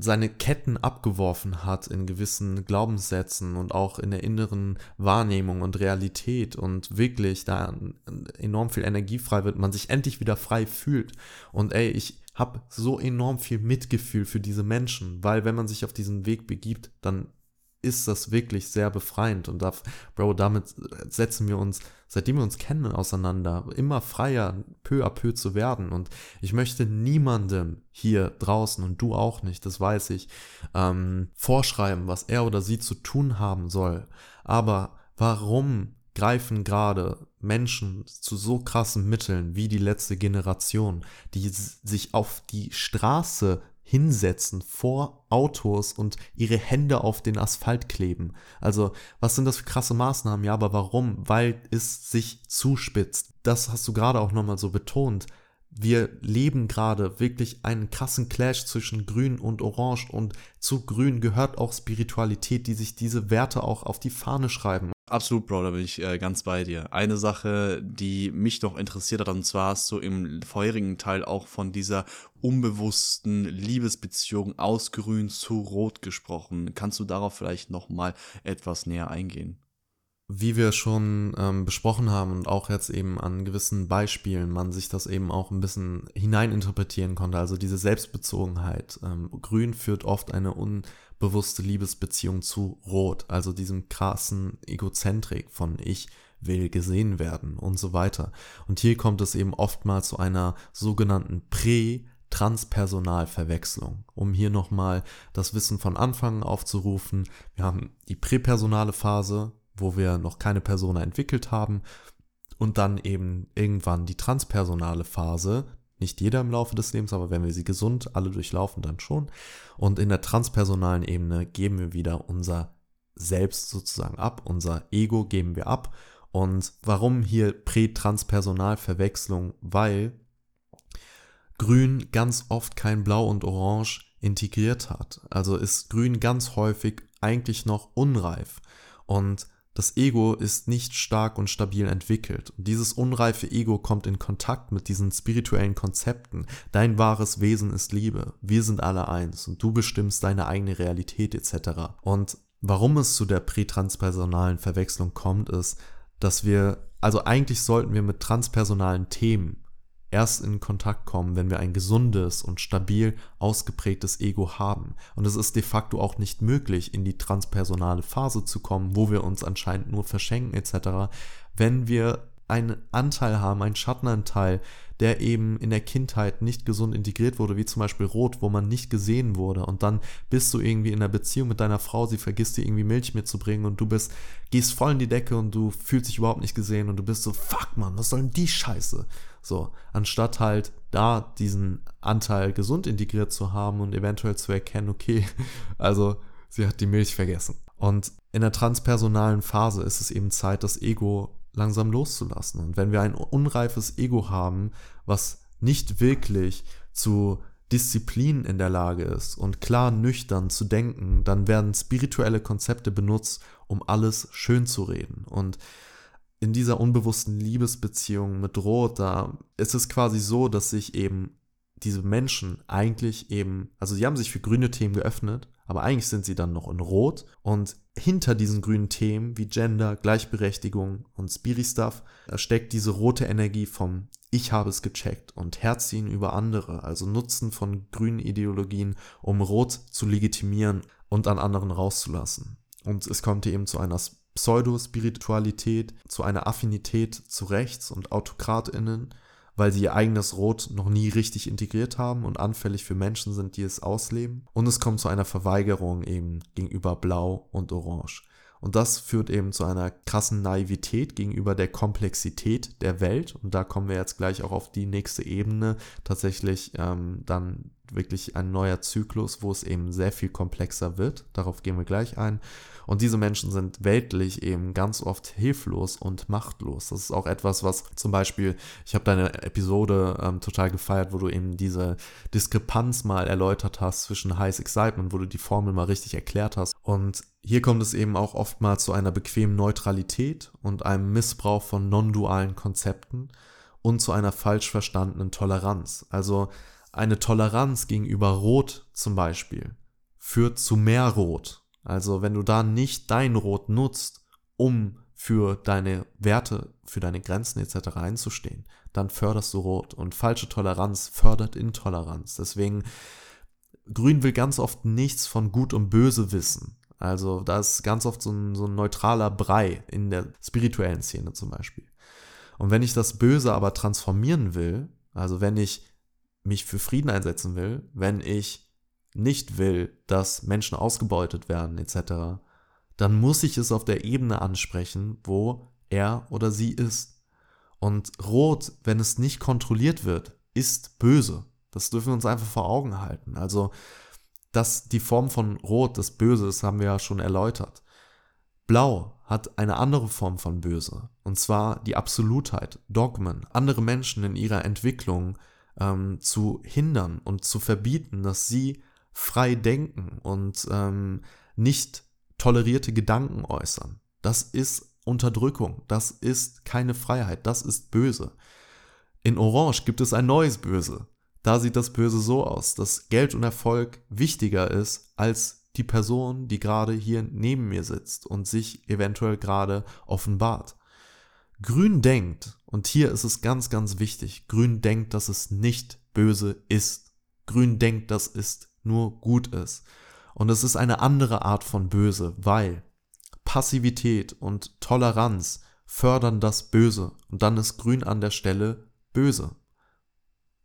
seine Ketten abgeworfen hat in gewissen Glaubenssätzen und auch in der inneren Wahrnehmung und Realität und wirklich da enorm viel Energie frei wird, man sich endlich wieder frei fühlt. Und ey, ich habe so enorm viel Mitgefühl für diese Menschen, weil wenn man sich auf diesen Weg begibt, dann ist das wirklich sehr befreiend. Und da, Bro, damit setzen wir uns, seitdem wir uns kennen, auseinander, immer freier, peu à peu zu werden. Und ich möchte niemandem hier draußen und du auch nicht, das weiß ich, ähm, vorschreiben, was er oder sie zu tun haben soll, aber warum greifen gerade Menschen zu so krassen Mitteln wie die letzte Generation, die sich auf die Straße hinsetzen vor Autos und ihre Hände auf den Asphalt kleben. Also, was sind das für krasse Maßnahmen? Ja, aber warum? Weil es sich zuspitzt. Das hast du gerade auch nochmal so betont. Wir leben gerade wirklich einen krassen Clash zwischen Grün und Orange und zu Grün gehört auch Spiritualität, die sich diese Werte auch auf die Fahne schreiben. Absolut, Bro, da bin ich äh, ganz bei dir. Eine Sache, die mich noch interessiert hat, und zwar hast du im vorherigen Teil auch von dieser unbewussten Liebesbeziehung aus Grün zu Rot gesprochen. Kannst du darauf vielleicht noch mal etwas näher eingehen? Wie wir schon ähm, besprochen haben und auch jetzt eben an gewissen Beispielen man sich das eben auch ein bisschen hineininterpretieren konnte, also diese Selbstbezogenheit. Ähm, Grün führt oft eine un bewusste Liebesbeziehung zu Rot, also diesem krassen Egozentrik von ich will gesehen werden und so weiter. Und hier kommt es eben oftmals zu einer sogenannten Prä- Transpersonalverwechslung. Um hier nochmal das Wissen von Anfang aufzurufen, wir haben die präpersonale Phase, wo wir noch keine Persona entwickelt haben, und dann eben irgendwann die transpersonale Phase, nicht jeder im Laufe des Lebens, aber wenn wir sie gesund alle durchlaufen, dann schon. Und in der transpersonalen Ebene geben wir wieder unser Selbst sozusagen ab, unser Ego geben wir ab. Und warum hier Prätranspersonalverwechslung? Weil Grün ganz oft kein Blau und Orange integriert hat. Also ist Grün ganz häufig eigentlich noch unreif. Und das Ego ist nicht stark und stabil entwickelt. Und dieses unreife Ego kommt in Kontakt mit diesen spirituellen Konzepten. Dein wahres Wesen ist Liebe. Wir sind alle eins und du bestimmst deine eigene Realität etc. Und warum es zu der prätranspersonalen Verwechslung kommt, ist, dass wir, also eigentlich sollten wir mit transpersonalen Themen erst in Kontakt kommen, wenn wir ein gesundes und stabil ausgeprägtes Ego haben. Und es ist de facto auch nicht möglich, in die transpersonale Phase zu kommen, wo wir uns anscheinend nur verschenken etc., wenn wir einen Anteil haben, einen Schattenanteil, der eben in der Kindheit nicht gesund integriert wurde, wie zum Beispiel Rot, wo man nicht gesehen wurde. Und dann bist du irgendwie in einer Beziehung mit deiner Frau, sie vergisst dir irgendwie Milch mitzubringen und du bist, gehst voll in die Decke und du fühlst dich überhaupt nicht gesehen und du bist so, fuck man, was soll denn die Scheiße? So, anstatt halt da diesen Anteil gesund integriert zu haben und eventuell zu erkennen, okay, (laughs) also sie hat die Milch vergessen. Und in der transpersonalen Phase ist es eben Zeit, das Ego langsam loszulassen. Und wenn wir ein unreifes Ego haben, was nicht wirklich zu Disziplin in der Lage ist und klar nüchtern zu denken, dann werden spirituelle Konzepte benutzt, um alles schön zu reden. Und in dieser unbewussten Liebesbeziehung mit Rot, da ist es quasi so, dass sich eben diese Menschen eigentlich eben, also sie haben sich für grüne Themen geöffnet, aber eigentlich sind sie dann noch in Rot und hinter diesen grünen Themen wie Gender, Gleichberechtigung und Spiri-Stuff, da steckt diese rote Energie vom Ich habe es gecheckt und Herziehen über andere, also Nutzen von grünen Ideologien, um Rot zu legitimieren und an anderen rauszulassen. Und es kommt eben zu einer Pseudospiritualität, zu einer Affinität zu Rechts und AutokratInnen, weil sie ihr eigenes Rot noch nie richtig integriert haben und anfällig für Menschen sind, die es ausleben. Und es kommt zu einer Verweigerung eben gegenüber Blau und Orange. Und das führt eben zu einer krassen Naivität gegenüber der Komplexität der Welt. Und da kommen wir jetzt gleich auch auf die nächste Ebene. Tatsächlich ähm, dann wirklich ein neuer Zyklus, wo es eben sehr viel komplexer wird. Darauf gehen wir gleich ein. Und diese Menschen sind weltlich eben ganz oft hilflos und machtlos. Das ist auch etwas, was zum Beispiel, ich habe deine Episode ähm, total gefeiert, wo du eben diese Diskrepanz mal erläutert hast zwischen Highs Excitement, wo du die Formel mal richtig erklärt hast. Und hier kommt es eben auch oftmals zu einer bequemen Neutralität und einem Missbrauch von non-dualen Konzepten und zu einer falsch verstandenen Toleranz. Also eine Toleranz gegenüber Rot zum Beispiel führt zu mehr Rot also wenn du da nicht dein Rot nutzt, um für deine Werte, für deine Grenzen etc. einzustehen, dann förderst du Rot. Und falsche Toleranz fördert Intoleranz. Deswegen, Grün will ganz oft nichts von Gut und Böse wissen. Also da ist ganz oft so ein, so ein neutraler Brei in der spirituellen Szene zum Beispiel. Und wenn ich das Böse aber transformieren will, also wenn ich mich für Frieden einsetzen will, wenn ich nicht will, dass Menschen ausgebeutet werden etc., dann muss ich es auf der Ebene ansprechen, wo er oder sie ist. Und Rot, wenn es nicht kontrolliert wird, ist böse. Das dürfen wir uns einfach vor Augen halten. Also, dass die Form von Rot das Böse ist, haben wir ja schon erläutert. Blau hat eine andere Form von Böse, und zwar die Absolutheit, Dogmen, andere Menschen in ihrer Entwicklung ähm, zu hindern und zu verbieten, dass sie frei denken und ähm, nicht tolerierte Gedanken äußern. Das ist Unterdrückung, das ist keine Freiheit, das ist böse. In Orange gibt es ein neues Böse. Da sieht das Böse so aus, dass Geld und Erfolg wichtiger ist als die Person, die gerade hier neben mir sitzt und sich eventuell gerade offenbart. Grün denkt, und hier ist es ganz, ganz wichtig, Grün denkt, dass es nicht böse ist. Grün denkt, das ist nur gut ist. Und es ist eine andere Art von Böse, weil Passivität und Toleranz fördern das Böse und dann ist Grün an der Stelle böse.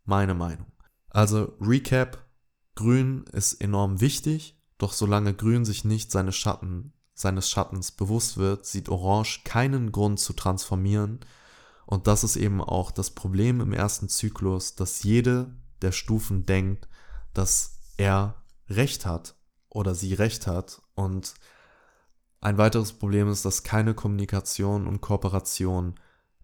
Meine Meinung. Also Recap, Grün ist enorm wichtig, doch solange Grün sich nicht seine Schatten, seines Schattens bewusst wird, sieht Orange keinen Grund zu transformieren. Und das ist eben auch das Problem im ersten Zyklus, dass jede der Stufen denkt, dass er recht hat oder sie recht hat. Und ein weiteres Problem ist, dass keine Kommunikation und Kooperation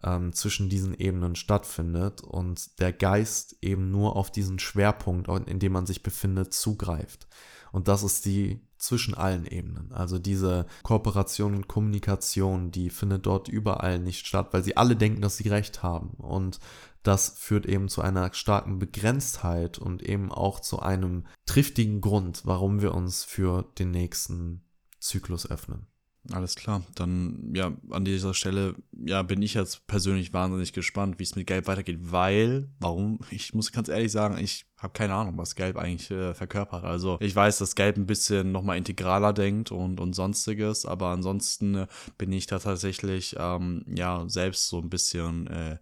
ähm, zwischen diesen Ebenen stattfindet und der Geist eben nur auf diesen Schwerpunkt, in dem man sich befindet, zugreift. Und das ist die zwischen allen Ebenen. Also diese Kooperation und Kommunikation, die findet dort überall nicht statt, weil sie alle denken, dass sie recht haben. Und das führt eben zu einer starken Begrenztheit und eben auch zu einem triftigen Grund, warum wir uns für den nächsten Zyklus öffnen. Alles klar, dann ja, an dieser Stelle ja, bin ich jetzt persönlich wahnsinnig gespannt, wie es mit Gelb weitergeht, weil, warum, (laughs) ich muss ganz ehrlich sagen, ich habe keine Ahnung, was Gelb eigentlich äh, verkörpert. Also ich weiß, dass Gelb ein bisschen nochmal integraler denkt und, und sonstiges, aber ansonsten äh, bin ich da tatsächlich ähm, ja selbst so ein bisschen äh,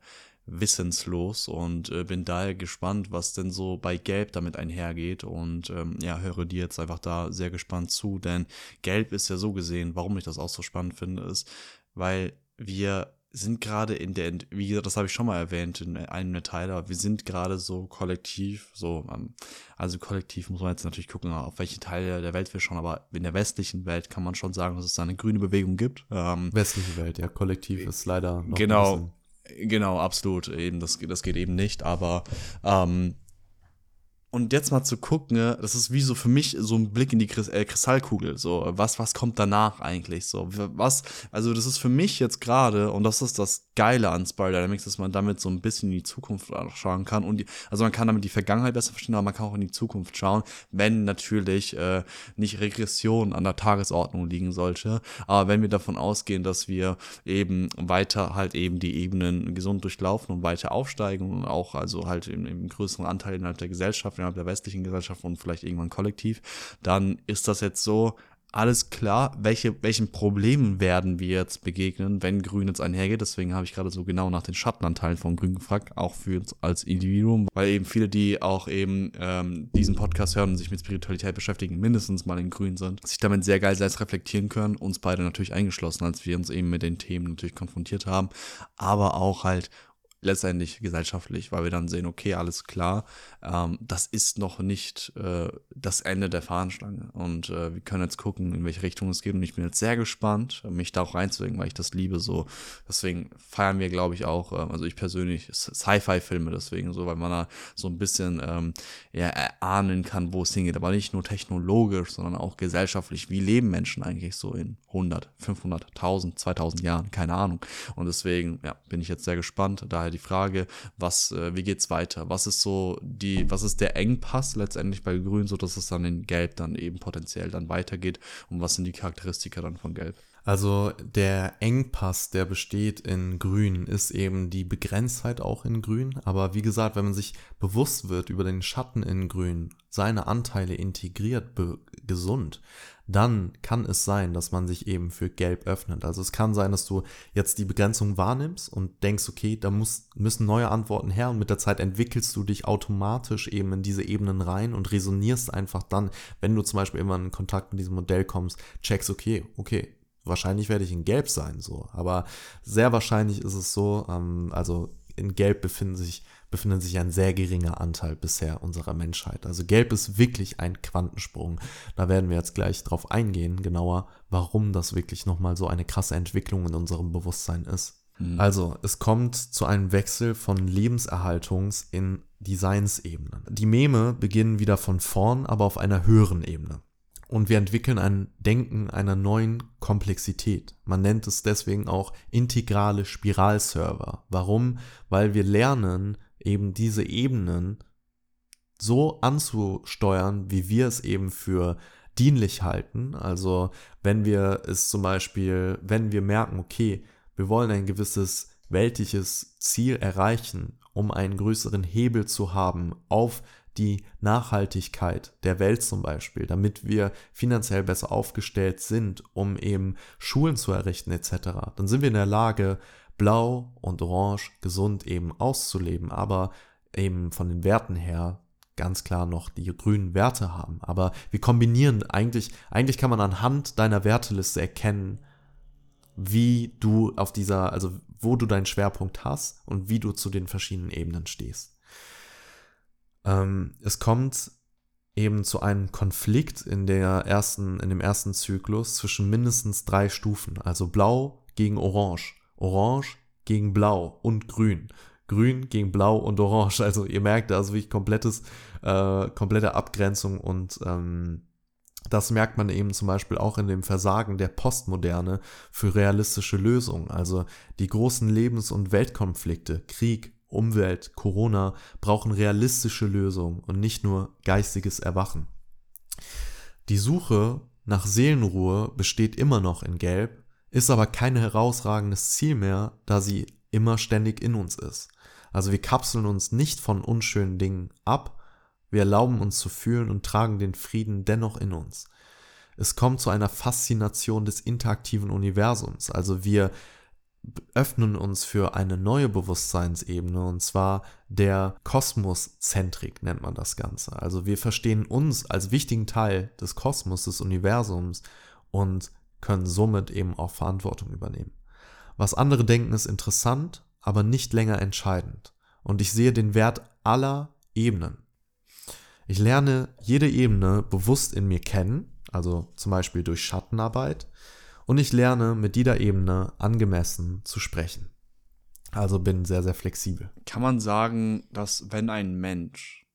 wissenslos und äh, bin daher gespannt, was denn so bei Gelb damit einhergeht und ähm, ja, höre dir jetzt einfach da sehr gespannt zu, denn Gelb ist ja so gesehen, warum ich das auch so spannend finde, ist, weil wir sind gerade in der, wie gesagt, das habe ich schon mal erwähnt in einem der Teile, wir sind gerade so kollektiv, so, ähm, also kollektiv muss man jetzt natürlich gucken, auf welche Teile der Welt wir schauen, aber in der westlichen Welt kann man schon sagen, dass es da eine grüne Bewegung gibt. Ähm, Westliche Welt, ja, kollektiv ist leider noch Genau, Genau, absolut. Eben, das, das geht eben nicht. Aber ähm, und jetzt mal zu gucken, ne, das ist wie so für mich so ein Blick in die äh, Kristallkugel. So, was, was kommt danach eigentlich? So, was, also das ist für mich jetzt gerade, und das ist das Geile an Spiral Dynamics, dass man damit so ein bisschen in die Zukunft schauen kann. Und die, also man kann damit die Vergangenheit besser verstehen, aber man kann auch in die Zukunft schauen, wenn natürlich äh, nicht Regression an der Tagesordnung liegen sollte. Aber wenn wir davon ausgehen, dass wir eben weiter halt eben die Ebenen gesund durchlaufen und weiter aufsteigen und auch also halt im, im größeren Anteil innerhalb der Gesellschaft innerhalb der westlichen Gesellschaft und vielleicht irgendwann kollektiv, dann ist das jetzt so, alles klar, welche, welchen Problemen werden wir jetzt begegnen, wenn Grün jetzt einhergeht. Deswegen habe ich gerade so genau nach den Schattenanteilen von Grün gefragt, auch für uns als Individuum, weil eben viele, die auch eben ähm, diesen Podcast hören und sich mit Spiritualität beschäftigen, mindestens mal in Grün sind, sich damit sehr geil selbst reflektieren können, uns beide natürlich eingeschlossen, als wir uns eben mit den Themen natürlich konfrontiert haben, aber auch halt letztendlich gesellschaftlich, weil wir dann sehen, okay, alles klar, ähm, das ist noch nicht äh, das Ende der Fahnenstange. Und äh, wir können jetzt gucken, in welche Richtung es geht. Und ich bin jetzt sehr gespannt, mich da auch reinzulegen, weil ich das liebe so. Deswegen feiern wir, glaube ich, auch, äh, also ich persönlich, Sci-Fi-Filme deswegen so, weil man da so ein bisschen ähm, ja, erahnen kann, wo es hingeht. Aber nicht nur technologisch, sondern auch gesellschaftlich. Wie leben Menschen eigentlich so in 100, 500, 1000, 2000 Jahren? Keine Ahnung. Und deswegen, ja, bin ich jetzt sehr gespannt. Daher daher die Frage, was, äh, wie geht's weiter? Was ist so die, was ist der Engpass letztendlich bei Grün, so dass es dann in Gelb dann eben potenziell dann weitergeht? Und was sind die Charakteristika dann von Gelb? Also der Engpass, der besteht in Grün, ist eben die Begrenztheit auch in Grün. Aber wie gesagt, wenn man sich bewusst wird über den Schatten in Grün, seine Anteile integriert, gesund, dann kann es sein, dass man sich eben für Gelb öffnet. Also es kann sein, dass du jetzt die Begrenzung wahrnimmst und denkst, okay, da muss, müssen neue Antworten her und mit der Zeit entwickelst du dich automatisch eben in diese Ebenen rein und resonierst einfach dann, wenn du zum Beispiel immer in Kontakt mit diesem Modell kommst, checkst, okay, okay, wahrscheinlich werde ich in Gelb sein, so. Aber sehr wahrscheinlich ist es so, ähm, also in Gelb befinden sich befindet sich ein sehr geringer Anteil bisher unserer Menschheit. Also Gelb ist wirklich ein Quantensprung. Da werden wir jetzt gleich drauf eingehen, genauer, warum das wirklich nochmal so eine krasse Entwicklung in unserem Bewusstsein ist. Mhm. Also, es kommt zu einem Wechsel von Lebenserhaltungs- in Designsebenen. Die Meme beginnen wieder von vorn, aber auf einer höheren Ebene. Und wir entwickeln ein Denken einer neuen Komplexität. Man nennt es deswegen auch integrale Spiralserver. Warum? Weil wir lernen, eben diese Ebenen so anzusteuern, wie wir es eben für dienlich halten. Also wenn wir es zum Beispiel, wenn wir merken, okay, wir wollen ein gewisses weltliches Ziel erreichen, um einen größeren Hebel zu haben auf die Nachhaltigkeit der Welt zum Beispiel, damit wir finanziell besser aufgestellt sind, um eben Schulen zu errichten etc., dann sind wir in der Lage, blau und orange gesund eben auszuleben, aber eben von den Werten her ganz klar noch die grünen Werte haben. Aber wir kombinieren eigentlich, eigentlich kann man anhand deiner Werteliste erkennen, wie du auf dieser, also wo du deinen Schwerpunkt hast und wie du zu den verschiedenen Ebenen stehst. Ähm, es kommt eben zu einem Konflikt in der ersten, in dem ersten Zyklus zwischen mindestens drei Stufen, also Blau gegen Orange. Orange gegen Blau und Grün. Grün gegen Blau und Orange. (laughs) Also ihr merkt, ist wirklich komplettes, äh, komplette Abgrenzung und ähm, das merkt man eben zum Beispiel auch in dem Versagen der Postmoderne für realistische Lösungen. Also die großen Lebens- und Weltkonflikte, Krieg, Umwelt, Corona brauchen realistische Lösungen und nicht nur geistiges Erwachen. Die Suche nach Seelenruhe besteht immer noch in Gelb, ist aber kein herausragendes Ziel mehr, da sie immer ständig in uns ist. Also wir kapseln uns nicht von unschönen Dingen ab, wir erlauben uns zu fühlen und tragen den Frieden dennoch in uns. Es kommt zu einer Faszination des interaktiven Universums, also wir öffnen uns für eine neue Bewusstseinsebene und zwar der Kosmoszentrik nennt man das Ganze. Also wir verstehen uns als wichtigen Teil des Kosmos, des Universums und können somit eben auch Verantwortung übernehmen. Was andere denken, ist interessant, aber nicht länger entscheidend. Und ich sehe den Wert aller Ebenen. Ich lerne jede Ebene bewusst in mir kennen, also zum Beispiel durch Schattenarbeit, und ich lerne mit jeder Ebene angemessen zu sprechen. Also bin sehr, sehr flexibel. Kann man sagen, dass wenn ein Mensch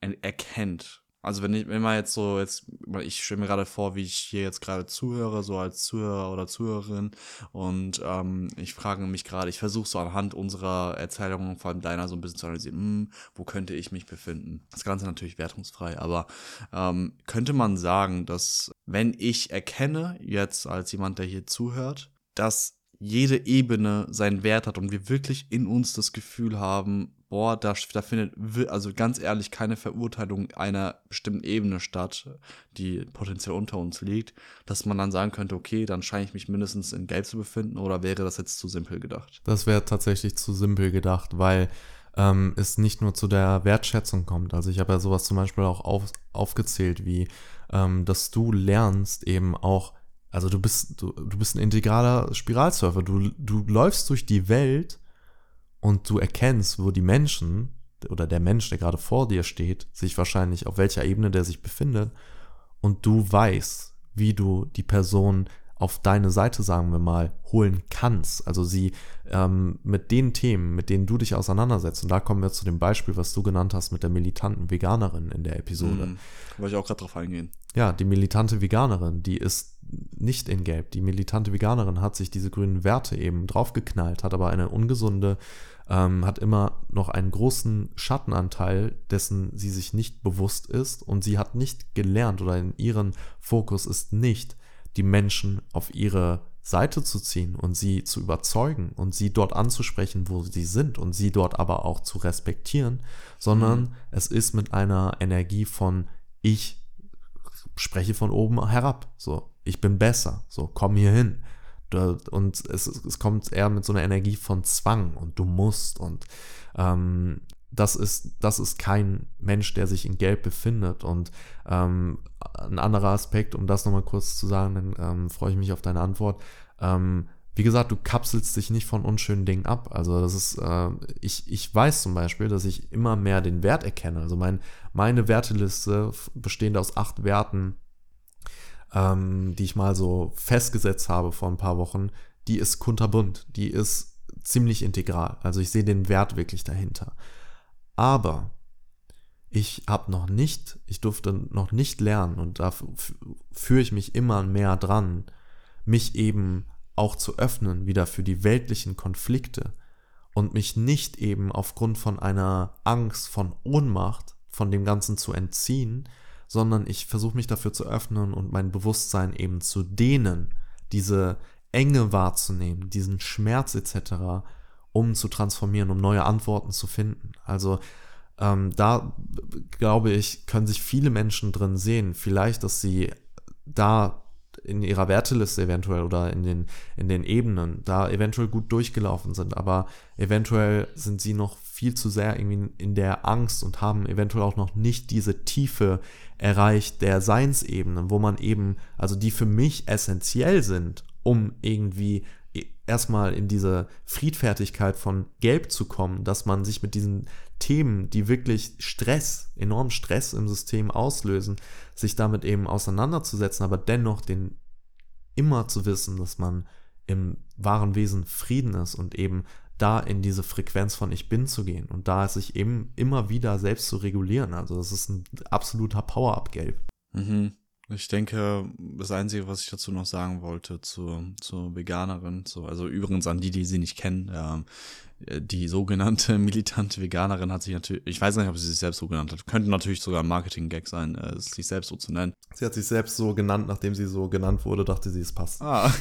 erkennt, also wenn ich, wenn man jetzt so, jetzt, ich stelle mir gerade vor, wie ich hier jetzt gerade zuhöre, so als Zuhörer oder Zuhörerin und ähm, ich frage mich gerade, ich versuche so anhand unserer Erzählungen, vor allem deiner, so ein bisschen zu analysieren, hm, wo könnte ich mich befinden? Das Ganze natürlich wertungsfrei, aber ähm, könnte man sagen, dass wenn ich erkenne, jetzt als jemand, der hier zuhört, dass jede Ebene seinen Wert hat und wir wirklich in uns das Gefühl haben, boah, da, da findet, also ganz ehrlich, keine Verurteilung einer bestimmten Ebene statt, die potenziell unter uns liegt, dass man dann sagen könnte, okay, dann scheine ich mich mindestens in Gelb zu befinden oder wäre das jetzt zu simpel gedacht? Das wäre tatsächlich zu simpel gedacht, weil ähm, es nicht nur zu der Wertschätzung kommt. Also ich habe ja sowas zum Beispiel auch auf, aufgezählt, wie ähm, dass du lernst eben auch, also du bist, du, du bist ein integraler Spiralsurfer, du, du läufst durch die Welt und du erkennst, wo die Menschen oder der Mensch, der gerade vor dir steht, sich wahrscheinlich auf welcher Ebene der sich befindet und du weißt, wie du die Person auf deine Seite, sagen wir mal, holen kannst. Also sie ähm, mit den Themen, mit denen du dich auseinandersetzt. Und da kommen wir zu dem Beispiel, was du genannt hast mit der militanten Veganerin in der Episode. Mhm, wollte ich auch gerade drauf eingehen. Ja, die militante Veganerin, die ist nicht in Gelb. Die militante Veganerin hat sich diese grünen Werte eben draufgeknallt, hat aber eine ungesunde, ähm, hat immer noch einen großen Schattenanteil, dessen sie sich nicht bewusst ist. Und sie hat nicht gelernt oder in ihren Fokus ist nicht, die Menschen auf ihre Seite zu ziehen und sie zu überzeugen und sie dort anzusprechen, wo sie sind und sie dort aber auch zu respektieren, sondern mhm. es ist mit einer Energie von ich spreche von oben herab, so ich bin besser, so komm hier hin. Und es, es kommt eher mit so einer Energie von Zwang und du musst und ähm, das ist, das ist kein Mensch, der sich in Gelb befindet. Und ähm, ein anderer Aspekt, um das nochmal kurz zu sagen, dann ähm, freue ich mich auf deine Antwort. Ähm, wie gesagt, du kapselst dich nicht von unschönen Dingen ab. Also das ist, äh, ich, ich weiß zum Beispiel, dass ich immer mehr den Wert erkenne. Also mein, meine Werteliste, bestehend aus acht Werten, ähm, die ich mal so festgesetzt habe vor ein paar Wochen, die ist kunterbunt, die ist ziemlich integral. Also ich sehe den Wert wirklich dahinter. Aber ich habe noch nicht, ich durfte noch nicht lernen und da führe ich mich immer mehr dran, mich eben auch zu öffnen wieder für die weltlichen Konflikte und mich nicht eben aufgrund von einer Angst, von Ohnmacht, von dem Ganzen zu entziehen, sondern ich versuche mich dafür zu öffnen und mein Bewusstsein eben zu dehnen, diese Enge wahrzunehmen, diesen Schmerz etc um zu transformieren, um neue Antworten zu finden. Also ähm, da glaube ich, können sich viele Menschen drin sehen. Vielleicht, dass sie da in ihrer Werteliste eventuell oder in den, in den Ebenen da eventuell gut durchgelaufen sind, aber eventuell sind sie noch viel zu sehr irgendwie in der Angst und haben eventuell auch noch nicht diese Tiefe erreicht der Seinsebenen, wo man eben, also die für mich essentiell sind, um irgendwie erstmal in diese Friedfertigkeit von Gelb zu kommen, dass man sich mit diesen Themen, die wirklich Stress, enormen Stress im System auslösen, sich damit eben auseinanderzusetzen, aber dennoch den immer zu wissen, dass man im wahren Wesen Frieden ist und eben da in diese Frequenz von Ich bin zu gehen und da sich eben immer wieder selbst zu regulieren. Also das ist ein absoluter Power-Up-Gelb. Mhm. Ich denke, das Einzige, was ich dazu noch sagen wollte zur, zur Veganerin, so, also übrigens an die, die sie nicht kennen, ähm, äh, die sogenannte (laughs) militante Veganerin hat sich natürlich, ich weiß nicht, ob sie sich selbst so genannt hat, könnte natürlich sogar ein Marketing-Gag sein, äh, sich selbst so zu nennen. Sie hat sich selbst so genannt, nachdem sie so genannt wurde, dachte sie, es passt. Ah,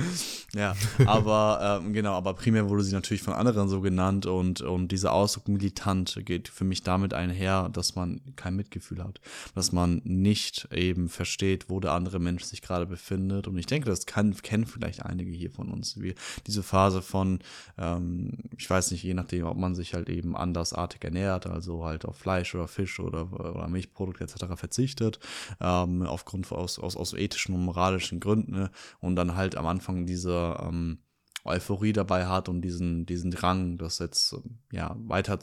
(laughs) ja, aber ähm, genau, aber primär wurde sie natürlich von anderen so genannt und, und dieser Ausdruck militant geht für mich damit einher, dass man kein Mitgefühl hat, dass man nicht eben versteht, wo der andere Mensch sich gerade befindet und ich denke, das kann, kennen vielleicht einige hier von uns, wie diese Phase von ähm, ich weiß nicht, je nachdem, ob man sich halt eben andersartig ernährt, also halt auf Fleisch oder Fisch oder, oder Milchprodukte etc. verzichtet, ähm, aufgrund aus, aus, aus ethischen und moralischen Gründen ne? und dann halt am Anfang diese ähm, Euphorie dabei hat und diesen, diesen Drang, das jetzt ja weiter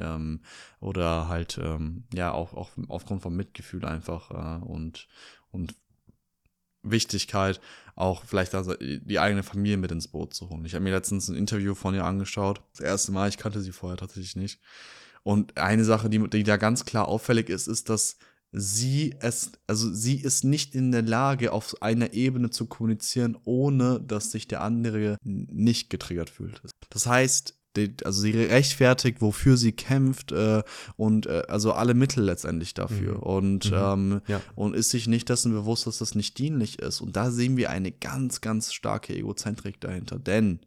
ähm, oder halt ähm, ja auch, auch aufgrund von Mitgefühl einfach äh, und, und Wichtigkeit, auch vielleicht also die eigene Familie mit ins Boot zu holen. Ich habe mir letztens ein Interview von ihr angeschaut. Das erste Mal, ich kannte sie vorher tatsächlich nicht. Und eine Sache, die, die da ganz klar auffällig ist, ist, dass sie es, also sie ist nicht in der Lage, auf einer Ebene zu kommunizieren, ohne dass sich der andere nicht getriggert fühlt. Das heißt, also sie rechtfertigt, wofür sie kämpft äh, und äh, also alle Mittel letztendlich dafür mhm. und mhm. Ähm, ja. und ist sich nicht dessen bewusst, dass das nicht dienlich ist und da sehen wir eine ganz ganz starke Egozentrik dahinter, denn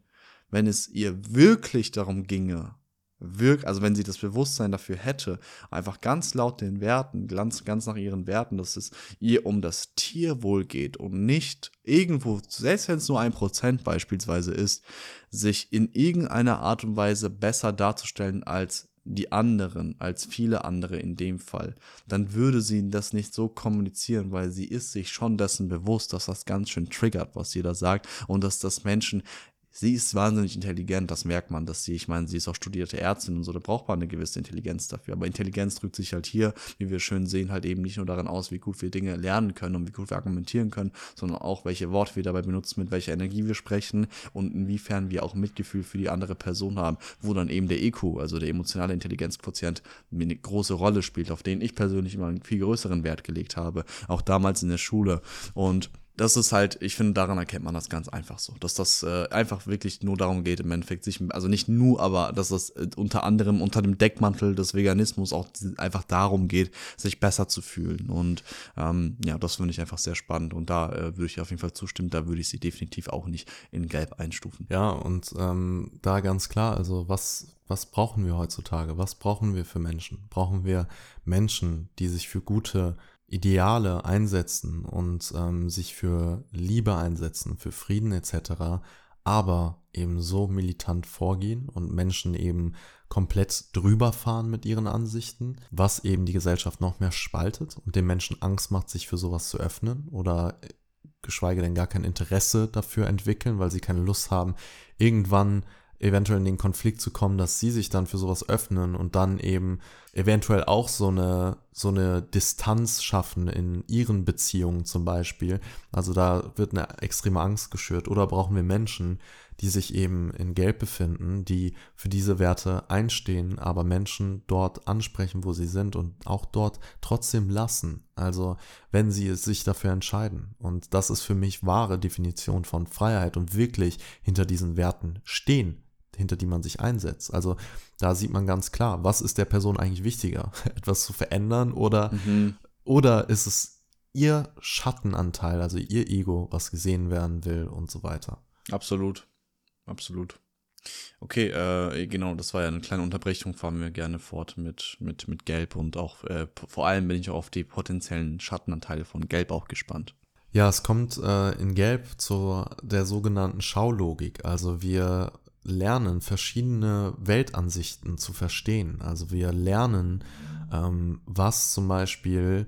wenn es ihr wirklich darum ginge, wirkt, also wenn sie das Bewusstsein dafür hätte, einfach ganz laut den Werten, ganz, ganz nach ihren Werten, dass es ihr um das Tierwohl geht und nicht irgendwo, selbst wenn es nur ein Prozent beispielsweise ist, sich in irgendeiner Art und Weise besser darzustellen als die anderen, als viele andere in dem Fall, dann würde sie das nicht so kommunizieren, weil sie ist sich schon dessen bewusst, dass das ganz schön triggert, was da sagt und dass das Menschen sie ist wahnsinnig intelligent, das merkt man, dass sie, ich meine, sie ist auch studierte Ärztin und so, da braucht man eine gewisse Intelligenz dafür. Aber Intelligenz drückt sich halt hier, wie wir schön sehen, halt eben nicht nur daran aus, wie gut wir Dinge lernen können und wie gut wir argumentieren können, sondern auch, welche Worte wir dabei benutzen, mit welcher Energie wir sprechen und inwiefern wir auch Mitgefühl für die andere Person haben, wo dann eben der EQ, also der emotionale Intelligenzquotient, eine große Rolle spielt, auf den ich persönlich immer einen viel größeren Wert gelegt habe, auch damals in der Schule. Und das ist halt, ich finde, daran erkennt man das ganz einfach so, dass das äh, einfach wirklich nur darum geht, im Endeffekt sich, also nicht nur, aber dass das äh, unter anderem unter dem Deckmantel des Veganismus auch einfach darum geht, sich besser zu fühlen. Und ähm, ja, das finde ich einfach sehr spannend und da äh, würde ich auf jeden Fall zustimmen, da würde ich sie definitiv auch nicht in Gelb einstufen. Ja, und ähm, da ganz klar, also was, was brauchen wir heutzutage? Was brauchen wir für Menschen? Brauchen wir Menschen, die sich für gute Ideale einsetzen und ähm, sich für Liebe einsetzen, für Frieden etc., aber eben so militant vorgehen und Menschen eben komplett drüber fahren mit ihren Ansichten, was eben die Gesellschaft noch mehr spaltet und den Menschen Angst macht, sich für sowas zu öffnen oder äh, geschweige denn gar kein Interesse dafür entwickeln, weil sie keine Lust haben, irgendwann eventuell in den Konflikt zu kommen, dass sie sich dann für sowas öffnen und dann eben eventuell auch so eine, so eine Distanz schaffen in ihren Beziehungen zum Beispiel. Also da wird eine extreme Angst geschürt. Oder brauchen wir Menschen, die sich eben in Gelb befinden, die für diese Werte einstehen, aber Menschen dort ansprechen, wo sie sind und auch dort trotzdem lassen. Also wenn sie sich dafür entscheiden. Und das ist für mich wahre Definition von Freiheit und wirklich hinter diesen Werten stehen hinter die man sich einsetzt. Also da sieht man ganz klar, was ist der Person eigentlich wichtiger, (laughs) etwas zu verändern oder, mhm. oder ist es ihr Schattenanteil, also ihr Ego, was gesehen werden will und so weiter. Absolut, absolut. Okay, äh, genau, das war ja eine kleine Unterbrechung, fahren wir gerne fort mit, mit, mit Gelb und auch äh, vor allem bin ich auch auf die potenziellen Schattenanteile von Gelb auch gespannt. Ja, es kommt äh, in Gelb zu der sogenannten Schaulogik. Also wir lernen, verschiedene Weltansichten zu verstehen. Also wir lernen, ähm, was zum Beispiel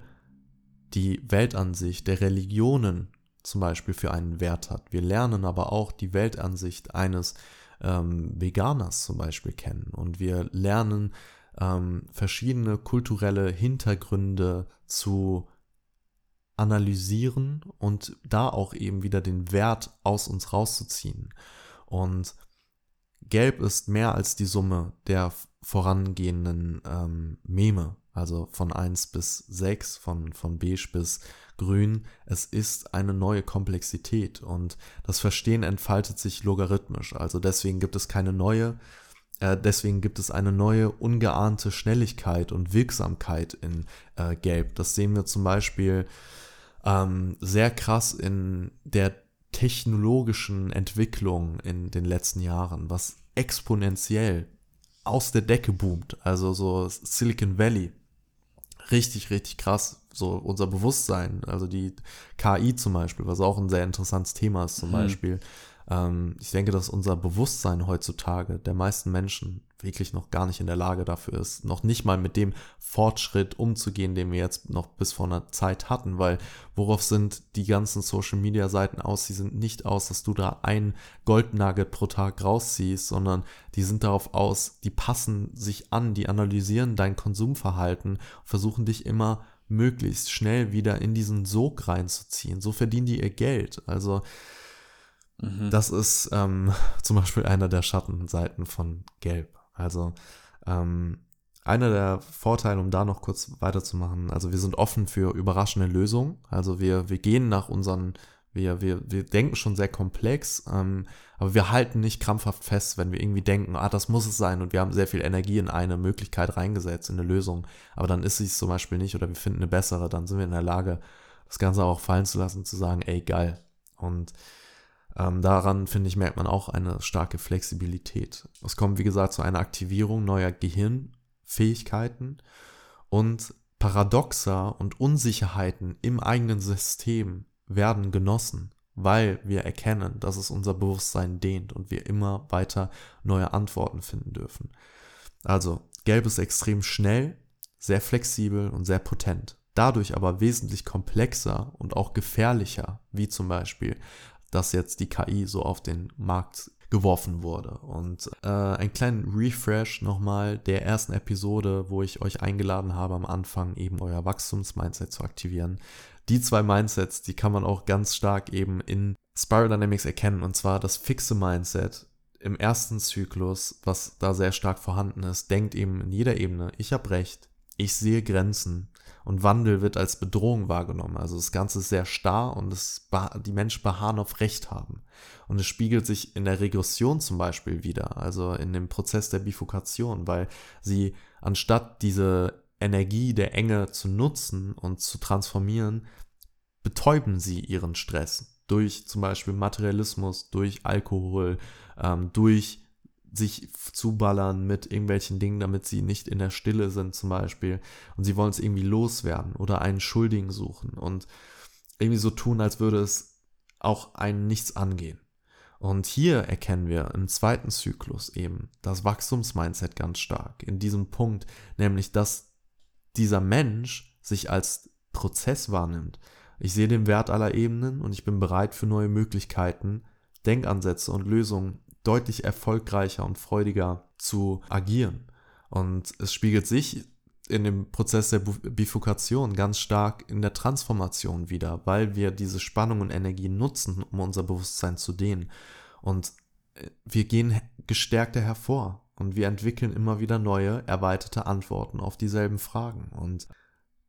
die Weltansicht der Religionen zum Beispiel für einen Wert hat. Wir lernen aber auch die Weltansicht eines ähm, Veganers zum Beispiel kennen. Und wir lernen ähm, verschiedene kulturelle Hintergründe zu analysieren und da auch eben wieder den Wert aus uns rauszuziehen. Und Gelb ist mehr als die Summe der vorangehenden ähm, Meme, also von 1 bis 6, von, von beige bis grün. Es ist eine neue Komplexität und das Verstehen entfaltet sich logarithmisch. Also deswegen gibt es keine neue, äh, deswegen gibt es eine neue, ungeahnte Schnelligkeit und Wirksamkeit in äh, Gelb. Das sehen wir zum Beispiel ähm, sehr krass in der technologischen Entwicklung in den letzten Jahren, was exponentiell aus der Decke boomt. Also so Silicon Valley. Richtig, richtig krass. So unser Bewusstsein, also die KI zum Beispiel, was auch ein sehr interessantes Thema ist zum mhm. Beispiel. Ähm, ich denke, dass unser Bewusstsein heutzutage der meisten Menschen wirklich noch gar nicht in der Lage dafür ist, noch nicht mal mit dem Fortschritt umzugehen, den wir jetzt noch bis vor einer Zeit hatten, weil worauf sind die ganzen Social Media Seiten aus? Sie sind nicht aus, dass du da ein Goldnugget pro Tag rausziehst, sondern die sind darauf aus, die passen sich an, die analysieren dein Konsumverhalten, versuchen dich immer möglichst schnell wieder in diesen Sog reinzuziehen. So verdienen die ihr Geld. Also Mhm. Das ist ähm, (laughs) zum Beispiel einer der Schattenseiten von Gelb. Also ähm, einer der Vorteile, um da noch kurz weiterzumachen, also wir sind offen für überraschende Lösungen. Also wir, wir gehen nach unseren, wir, wir, wir denken schon sehr komplex, ähm, aber wir halten nicht krampfhaft fest, wenn wir irgendwie denken, ah, das muss es sein und wir haben sehr viel Energie in eine Möglichkeit reingesetzt, in eine Lösung, aber dann ist sie es zum Beispiel nicht oder wir finden eine bessere, dann sind wir in der Lage, das Ganze auch fallen zu lassen, zu sagen, ey, geil. Und Ähm, daran, finde ich, merkt man auch eine starke Flexibilität. Es kommt, wie gesagt, zu einer Aktivierung neuer Gehirnfähigkeiten und Paradoxer und Unsicherheiten im eigenen System werden genossen, weil wir erkennen, dass es unser Bewusstsein dehnt und wir immer weiter neue Antworten finden dürfen. Also, Gelb ist extrem schnell, sehr flexibel und sehr potent. Dadurch aber wesentlich komplexer und auch gefährlicher, wie zum Beispiel, dass jetzt die KI so auf den Markt geworfen wurde. Und äh, einen kleinen Refresh nochmal der ersten Episode, wo ich euch eingeladen habe, am Anfang eben euer Wachstumsmindset zu aktivieren. Die zwei Mindsets, die kann man auch ganz stark eben in Spiral Dynamics erkennen. Und zwar das fixe Mindset im ersten Zyklus, was da sehr stark vorhanden ist, denkt eben in jeder Ebene, ich habe recht, ich sehe Grenzen und Wandel wird als Bedrohung wahrgenommen. Also das Ganze ist sehr starr und es, die Menschen beharren auf Recht haben. Und es spiegelt sich in der Regression zum Beispiel wieder, also in dem Prozess der Bifurkation, weil sie anstatt diese Energie der Enge zu nutzen und zu transformieren, betäuben sie ihren Stress durch zum Beispiel Materialismus, durch Alkohol, ähm, durch sich zuballern mit irgendwelchen Dingen, damit sie nicht in der Stille sind zum Beispiel. Und sie wollen es irgendwie loswerden oder einen Schuldigen suchen und irgendwie so tun, als würde es auch einen nichts angehen. Und hier erkennen wir im zweiten Zyklus eben das Wachstumsmindset ganz stark. In diesem Punkt, nämlich, dass dieser Mensch sich als Prozess wahrnimmt. Ich sehe den Wert aller Ebenen und ich bin bereit für neue Möglichkeiten, Denkansätze und Lösungen deutlich erfolgreicher und freudiger zu agieren. Und es spiegelt sich in dem Prozess der Bifurkation ganz stark in der Transformation wieder, weil wir diese Spannung und Energie nutzen, um unser Bewusstsein zu dehnen. Und äh, wir gehen gestärkter hervor und wir entwickeln immer wieder neue, erweiterte Antworten auf dieselben Fragen. Und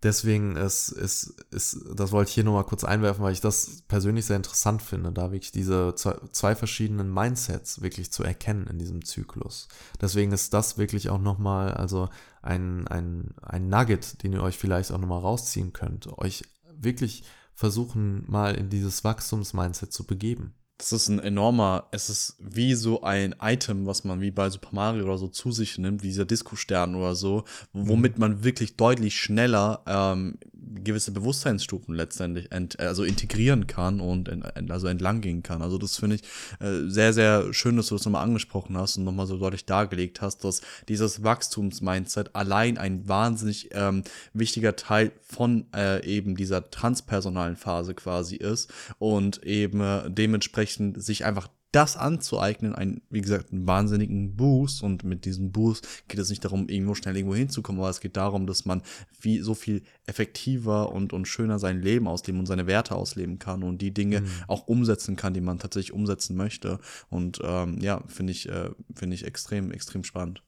deswegen ist, ist, ist, das wollte ich hier nochmal kurz einwerfen, weil ich das persönlich sehr interessant finde, da wirklich diese zwei, verschiedenen Mindsets wirklich zu erkennen in diesem Zyklus. Deswegen ist das wirklich auch nochmal, also ein, ein, ein Nugget, den ihr euch vielleicht auch nochmal rausziehen könnt, euch wirklich versuchen, mal in dieses Wachstumsmindset zu begeben das ist ein enormer, es ist wie so ein Item, was man wie bei Super Mario oder so zu sich nimmt, wie dieser Disco-Stern oder so, womit mhm. man wirklich deutlich schneller ähm, gewisse Bewusstseinsstufen letztendlich ent, also integrieren kann und ent, also entlang gehen kann. Also das finde ich äh, sehr, sehr schön, dass du das nochmal angesprochen hast und nochmal so deutlich dargelegt hast, dass dieses Wachstumsmindset allein ein wahnsinnig ähm, wichtiger Teil von äh, eben dieser transpersonalen Phase quasi ist und eben äh, dementsprechend sich einfach das anzueignen, einen, wie gesagt, einen wahnsinnigen Boost. Und mit diesem Boost geht es nicht darum, irgendwo schnell irgendwo hinzukommen, aber es geht darum, dass man wie so viel effektiver und, und schöner sein Leben ausleben und seine Werte ausleben kann und die Dinge mhm. auch umsetzen kann, die man tatsächlich umsetzen möchte. Und ähm, ja, finde ich, äh, finde ich extrem, extrem spannend.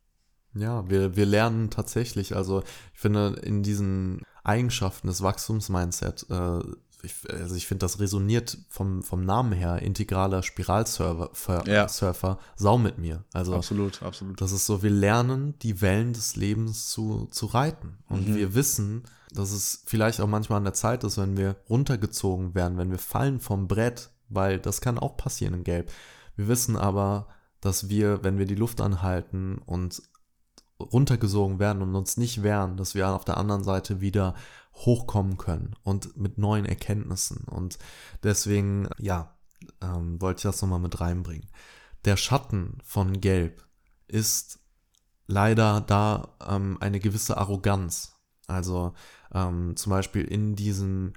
Ja, wir, wir lernen tatsächlich, also ich finde, in diesen Eigenschaften des Wachstumsmindset äh, ich, also ich finde, das resoniert vom, vom Namen her, integraler Spiralsurfer, ja. Surfer, sau mit mir. Also, absolut, absolut. Das ist so, wir lernen, die Wellen des Lebens zu, zu reiten. Und mhm. wir wissen, dass es vielleicht auch manchmal an der Zeit ist, wenn wir runtergezogen werden, wenn wir fallen vom Brett, weil das kann auch passieren in Gelb. Wir wissen aber, dass wir, wenn wir die Luft anhalten und runtergesogen werden und uns nicht wehren, dass wir auf der anderen Seite wieder hochkommen können und mit neuen Erkenntnissen. Und deswegen, ja, ähm, wollte ich das nochmal mit reinbringen. Der Schatten von Gelb ist leider da ähm, eine gewisse Arroganz. Also ähm, zum Beispiel in diesem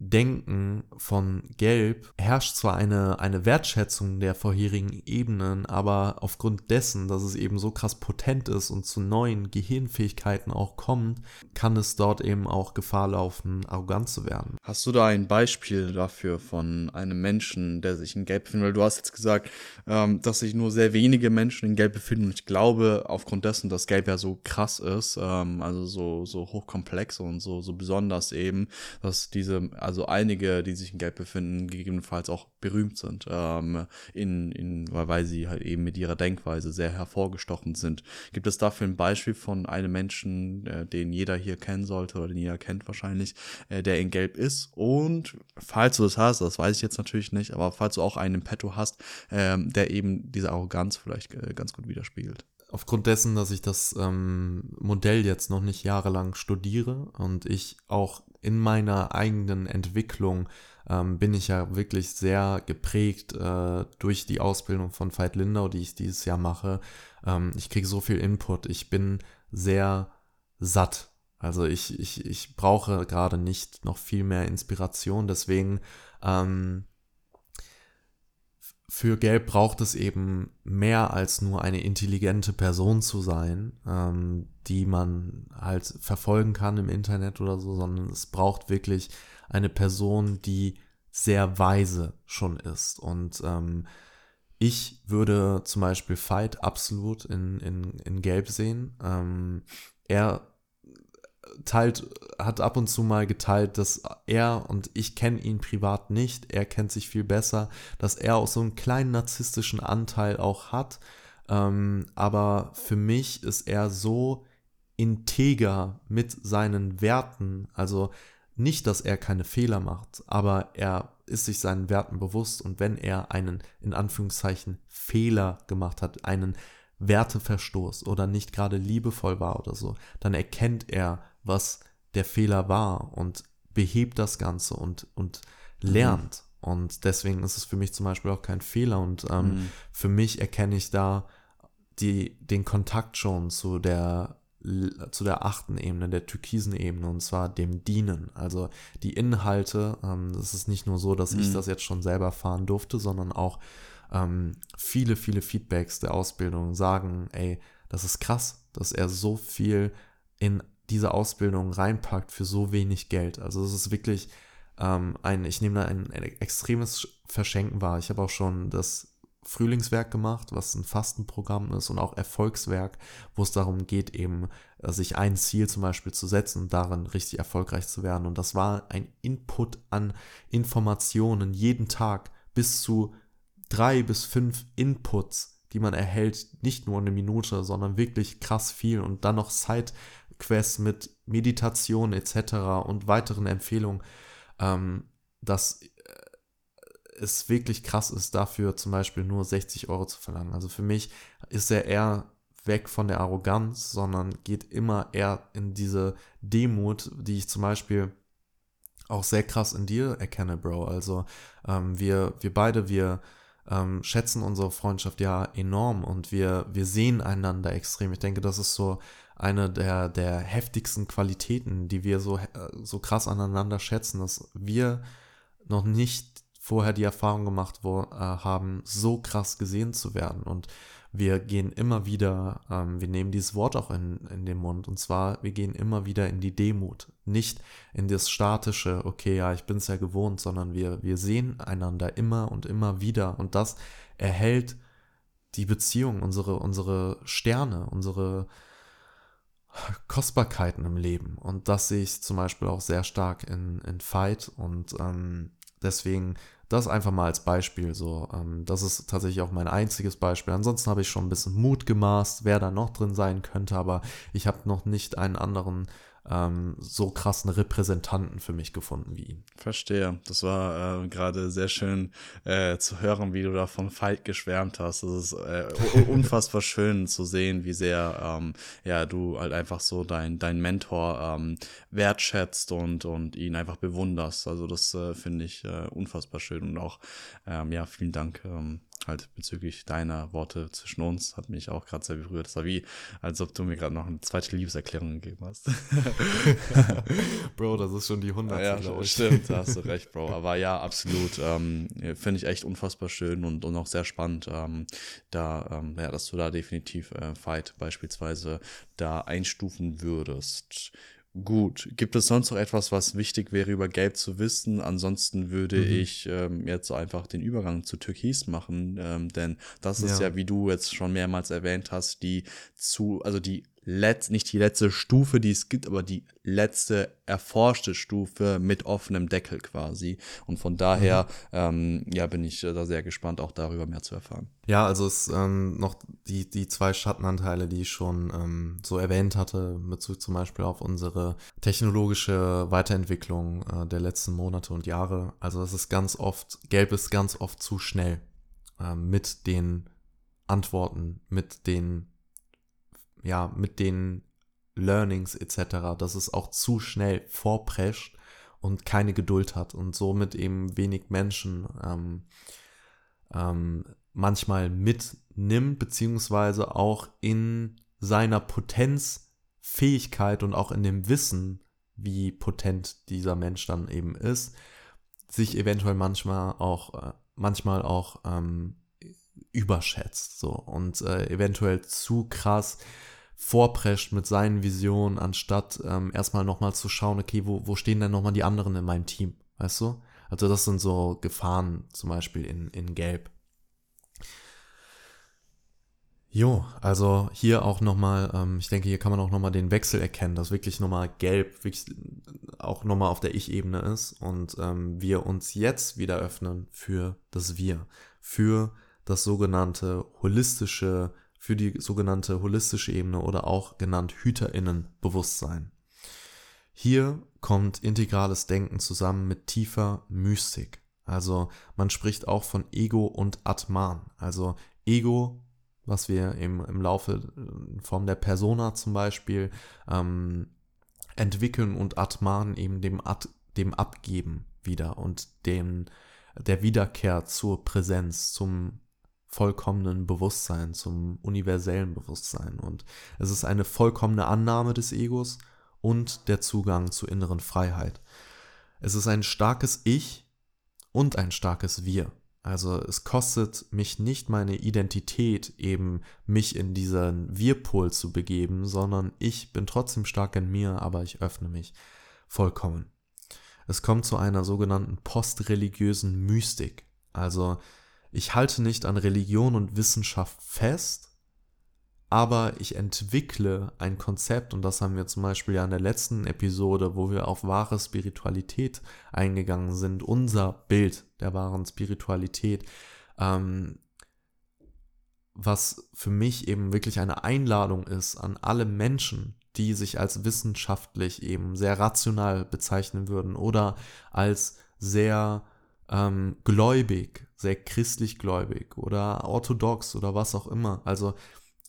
Denken von Gelb herrscht zwar eine, eine Wertschätzung der vorherigen Ebenen, aber aufgrund dessen, dass es eben so krass potent ist und zu neuen Gehirnfähigkeiten auch kommt, kann es dort eben auch Gefahr laufen, arrogant zu werden. Hast du da ein Beispiel dafür von einem Menschen, der sich in Gelb befindet? Weil du hast jetzt gesagt, ähm, dass sich nur sehr wenige Menschen in Gelb befinden und ich glaube, aufgrund dessen, dass Gelb ja so krass ist, ähm, also so, so hochkomplex und so, so besonders eben, dass diese also einige, die sich in Gelb befinden, gegebenenfalls auch berühmt sind, ähm, in, in, weil sie halt eben mit ihrer Denkweise sehr hervorgestochen sind. Gibt es dafür ein Beispiel von einem Menschen, äh, den jeder hier kennen sollte oder den jeder kennt wahrscheinlich, äh, der in Gelb ist? Und falls du das hast, das weiß ich jetzt natürlich nicht, aber falls du auch einen im Petto hast, ähm, der eben diese Arroganz vielleicht äh, ganz gut widerspiegelt aufgrund dessen, dass ich das ähm, Modell jetzt noch nicht jahrelang studiere und ich auch in meiner eigenen Entwicklung ähm, bin ich ja wirklich sehr geprägt äh, durch die Ausbildung von Veit Lindau, die ich dieses Jahr mache. Ähm, ich kriege so viel Input, ich bin sehr satt. Also ich, ich, ich brauche gerade nicht noch viel mehr Inspiration, deswegen ähm, für Gelb braucht es eben mehr als nur eine intelligente Person zu sein, ähm, die man halt verfolgen kann im Internet oder so, sondern es braucht wirklich eine Person, die sehr weise schon ist. Und ähm, ich würde zum Beispiel Fight absolut in, in, in Gelb sehen. Ähm, er teilt, hat ab und zu mal geteilt, dass er, und ich kenne ihn privat nicht, er kennt sich viel besser, dass er auch so einen kleinen narzisstischen Anteil auch hat. Ähm, aber für mich ist er so integer mit seinen Werten, also nicht, dass er keine Fehler macht, aber er ist sich seinen Werten bewusst. Und wenn er einen in Anführungszeichen Fehler gemacht hat, einen Werteverstoß oder nicht gerade liebevoll war oder so, dann erkennt er, was der Fehler war und behebt das Ganze und, und lernt. Mhm. Und deswegen ist es für mich zum Beispiel auch kein Fehler. Und ähm, mhm. für mich erkenne ich da die, den Kontakt schon zu der zu der achten Ebene, der türkisen Ebene, und zwar dem Dienen. Also die Inhalte, ähm, das ist nicht nur so, dass mhm. ich das jetzt schon selber fahren durfte, sondern auch ähm, viele, viele Feedbacks der Ausbildung sagen, ey, das ist krass, dass er so viel in diese Ausbildung reinpackt für so wenig Geld. Also es ist wirklich ähm, ein, ich nehme da ein, ein extremes Verschenken wahr. Ich habe auch schon das Frühlingswerk gemacht, was ein Fastenprogramm ist und auch Erfolgswerk, wo es darum geht, eben äh, sich ein Ziel zum Beispiel zu setzen und darin richtig erfolgreich zu werden. Und das war ein Input an Informationen jeden Tag bis zu drei bis fünf Inputs, die man erhält, nicht nur eine Minute, sondern wirklich krass viel und dann noch Sidequests mit Meditation etc. und weiteren Empfehlungen, ähm, dass äh, es wirklich krass ist, dafür zum Beispiel nur 60 Euro zu verlangen. Also für mich ist er eher weg von der Arroganz, sondern geht immer eher in diese Demut, die ich zum Beispiel auch sehr krass in dir erkenne, Bro. Also ähm, wir, wir beide, wir ähm, schätzen unsere Freundschaft ja enorm und wir, wir sehen einander extrem. Ich denke, das ist so eine der, der heftigsten Qualitäten, die wir so, äh, so krass aneinander schätzen, dass wir noch nicht vorher die Erfahrung gemacht wo, äh, haben, so krass gesehen zu werden. Und wir gehen immer wieder, ähm, wir nehmen dieses Wort auch in, in den Mund, und zwar, wir gehen immer wieder in die Demut, nicht in das statische, okay, ja, ich bin es ja gewohnt, sondern wir, wir sehen einander immer und immer wieder. Und das erhält die Beziehung, unsere, unsere Sterne, unsere Kostbarkeiten im Leben. Und das sehe ich zum Beispiel auch sehr stark in, in Fight und ähm, deswegen das einfach mal als Beispiel so. Ähm, das ist tatsächlich auch mein einziges Beispiel. Ansonsten habe ich schon ein bisschen Mut gemaßt, wer da noch drin sein könnte, aber ich habe noch nicht einen anderen ähm, so krassen Repräsentanten für mich gefunden wie ihn. Verstehe. Das war äh, gerade sehr schön äh, zu hören, wie du da von Fight geschwärmt hast. Das ist äh, (laughs) unfassbar schön zu sehen, wie sehr ähm, ja, du halt einfach so dein, dein Mentor ähm, wertschätzt und, und ihn einfach bewunderst. Also das äh, finde ich äh, unfassbar schön und auch, ähm, ja, vielen Dank ähm, halt bezüglich deiner Worte zwischen uns, hat mich auch gerade sehr berührt. Das war wie, als ob du mir gerade noch eine zweite Liebeserklärung gegeben hast. (laughs) Bro, das ist schon die 100. Ja, ich. stimmt, da hast du (laughs) recht, Bro. Aber ja, absolut. Ähm, Finde ich echt unfassbar schön und, und auch sehr spannend, ähm, da, ähm, ja, dass du da definitiv äh, Fight beispielsweise da einstufen würdest. Gut, gibt es sonst noch etwas, was wichtig wäre, über Gelb zu wissen? Ansonsten würde mhm. ich ähm, jetzt einfach den Übergang zu Türkis machen, ähm, denn das ist ja. ja, wie du jetzt schon mehrmals erwähnt hast, die zu, also die letz, nicht die letzte Stufe, die es gibt, aber die letzte erforschte Stufe mit offenem Deckel quasi. Und von daher, mhm. ähm, ja, bin ich äh, da sehr gespannt, auch darüber mehr zu erfahren. Ja, also es ähm, noch die, die zwei Schattenanteile, die ich schon ähm, so erwähnt hatte, mit Bezug zum Beispiel auf unsere technologische Weiterentwicklung äh, der letzten Monate und Jahre. Also es ist ganz oft, Gelb ist ganz oft zu schnell äh, mit den Antworten, mit den ja, mit den Learnings etc., dass es auch zu schnell vorprescht und keine Geduld hat und somit eben wenig Menschen ähm, ähm, manchmal mitnimmt, beziehungsweise auch in seiner Potenzfähigkeit und auch in dem Wissen, wie potent dieser Mensch dann eben ist, sich eventuell manchmal auch, äh, manchmal auch ähm, überschätzt so und äh, eventuell zu krass vorprescht mit seinen Visionen, anstatt ähm, erstmal nochmal zu schauen, okay, wo, wo stehen denn nochmal die anderen in meinem Team, weißt du? Also das sind so Gefahren zum Beispiel in, in Gelb. Jo, also hier auch nochmal, ähm, ich denke, hier kann man auch nochmal den Wechsel erkennen, dass wirklich nochmal Gelb wirklich auch nochmal auf der Ich-Ebene ist und ähm, wir uns jetzt wieder öffnen für das Wir, für das sogenannte holistische für die sogenannte holistische Ebene oder auch genannt Hüterinnenbewusstsein. Hier kommt integrales Denken zusammen mit tiefer Mystik. Also man spricht auch von Ego und Atman. Also Ego, was wir im, im Laufe in Form der Persona zum Beispiel ähm, entwickeln und Atman eben dem, At, dem Abgeben wieder und dem, der Wiederkehr zur Präsenz, zum vollkommenen Bewusstsein, zum universellen Bewusstsein. Und es ist eine vollkommene Annahme des Egos und der Zugang zur inneren Freiheit. Es ist ein starkes Ich und ein starkes Wir. Also es kostet mich nicht meine Identität, eben mich in diesen Wir-Pol zu begeben, sondern ich bin trotzdem stark in mir, aber ich öffne mich vollkommen. Es kommt zu einer sogenannten postreligiösen Mystik. Also ich halte nicht an Religion und Wissenschaft fest, aber ich entwickle ein Konzept, und das haben wir zum Beispiel ja in der letzten Episode, wo wir auf wahre Spiritualität eingegangen sind, unser Bild der wahren Spiritualität, ähm, was für mich eben wirklich eine Einladung ist an alle Menschen, die sich als wissenschaftlich eben sehr rational bezeichnen würden oder als sehr ähm, gläubig, sehr christlich gläubig oder orthodox oder was auch immer. Also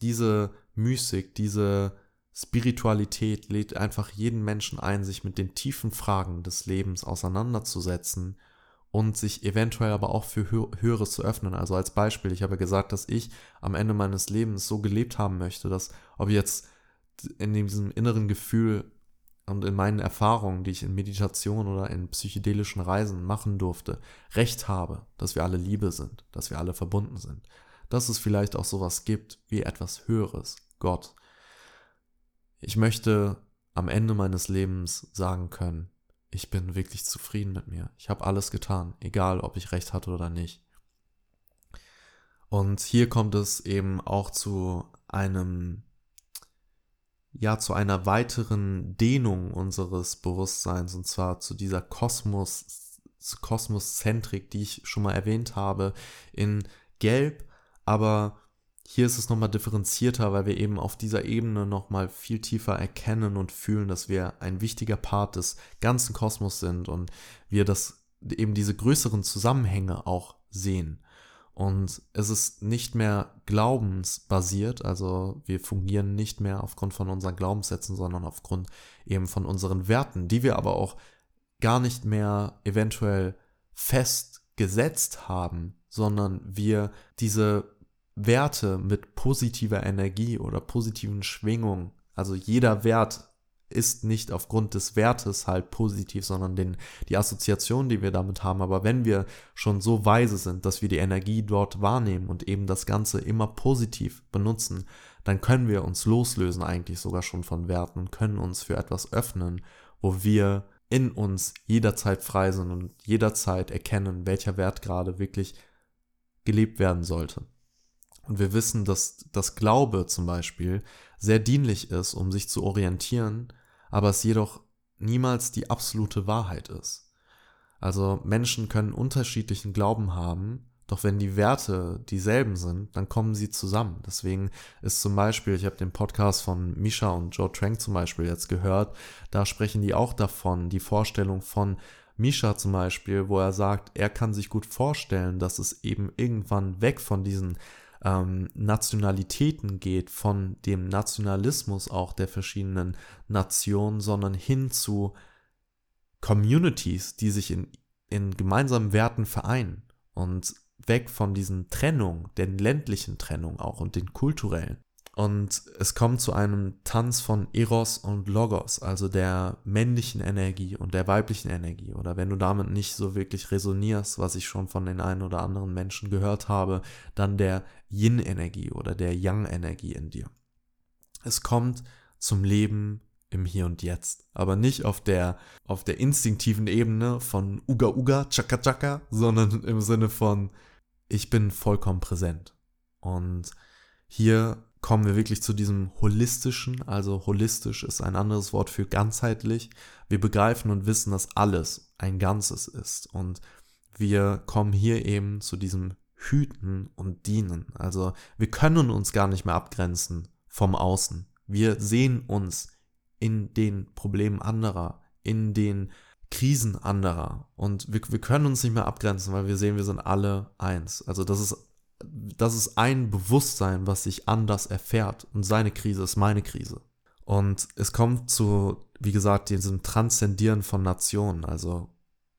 diese Mystik, diese Spiritualität lädt einfach jeden Menschen ein, sich mit den tiefen Fragen des Lebens auseinanderzusetzen und sich eventuell aber auch für Höheres zu öffnen. Also als Beispiel, ich habe gesagt, dass ich am Ende meines Lebens so gelebt haben möchte, dass ob jetzt in diesem inneren Gefühl und in meinen Erfahrungen, die ich in Meditation oder in psychedelischen Reisen machen durfte, recht habe, dass wir alle Liebe sind, dass wir alle verbunden sind, dass es vielleicht auch sowas gibt wie etwas Höheres, Gott. Ich möchte am Ende meines Lebens sagen können, ich bin wirklich zufrieden mit mir. Ich habe alles getan, egal ob ich recht hatte oder nicht. Und hier kommt es eben auch zu einem ja zu einer weiteren Dehnung unseres Bewusstseins und zwar zu dieser Kosmos, Kosmoszentrik, die ich schon mal erwähnt habe, in Gelb, aber hier ist es nochmal differenzierter, weil wir eben auf dieser Ebene nochmal viel tiefer erkennen und fühlen, dass wir ein wichtiger Part des ganzen Kosmos sind und wir das eben diese größeren Zusammenhänge auch sehen. Und es ist nicht mehr glaubensbasiert, also wir fungieren nicht mehr aufgrund von unseren Glaubenssätzen, sondern aufgrund eben von unseren Werten, die wir aber auch gar nicht mehr eventuell festgesetzt haben, sondern wir diese Werte mit positiver Energie oder positiven Schwingungen, also jeder Wert ist nicht aufgrund des Wertes halt positiv, sondern den, die Assoziation, die wir damit haben. Aber wenn wir schon so weise sind, dass wir die Energie dort wahrnehmen und eben das Ganze immer positiv benutzen, dann können wir uns loslösen eigentlich sogar schon von Werten und können uns für etwas öffnen, wo wir in uns jederzeit frei sind und jederzeit erkennen, welcher Wert gerade wirklich gelebt werden sollte. Und wir wissen, dass das Glaube zum Beispiel sehr dienlich ist, um sich zu orientieren, aber es jedoch niemals die absolute Wahrheit ist. Also Menschen können unterschiedlichen Glauben haben, doch wenn die Werte dieselben sind, dann kommen sie zusammen. Deswegen ist zum Beispiel, ich habe den Podcast von Misha und Joe Trank zum Beispiel jetzt gehört, da sprechen die auch davon, die Vorstellung von Misha zum Beispiel, wo er sagt, er kann sich gut vorstellen, dass es eben irgendwann weg von diesen ähm, Nationalitäten geht, von dem Nationalismus auch der verschiedenen Nationen, sondern hin zu Communities, die sich in, in gemeinsamen Werten vereinen und weg von diesen Trennungen, den ländlichen Trennungen auch und den kulturellen. Und es kommt zu einem Tanz von Eros und Logos, also der männlichen Energie und der weiblichen Energie. Oder wenn du damit nicht so wirklich resonierst, was ich schon von den einen oder anderen Menschen gehört habe, dann der Yin-Energie oder der Yang-Energie in dir. Es kommt zum Leben im Hier und Jetzt, aber nicht auf der, auf der instinktiven Ebene von Uga Uga, Chaka Chaka, sondern im Sinne von, ich bin vollkommen präsent. Und hier kommen wir wirklich zu diesem holistischen, also holistisch ist ein anderes Wort für ganzheitlich. Wir begreifen und wissen, dass alles ein Ganzes ist und wir kommen hier eben zu diesem Hüten und Dienen. Also wir können uns gar nicht mehr abgrenzen vom Außen. Wir sehen uns in den Problemen anderer, in den Krisen anderer und wir, wir können uns nicht mehr abgrenzen, weil wir sehen, wir sind alle eins. Also das ist das ist ein Bewusstsein, was sich anders erfährt. Und seine Krise ist meine Krise. Und es kommt zu, wie gesagt, diesem Transzendieren von Nationen, also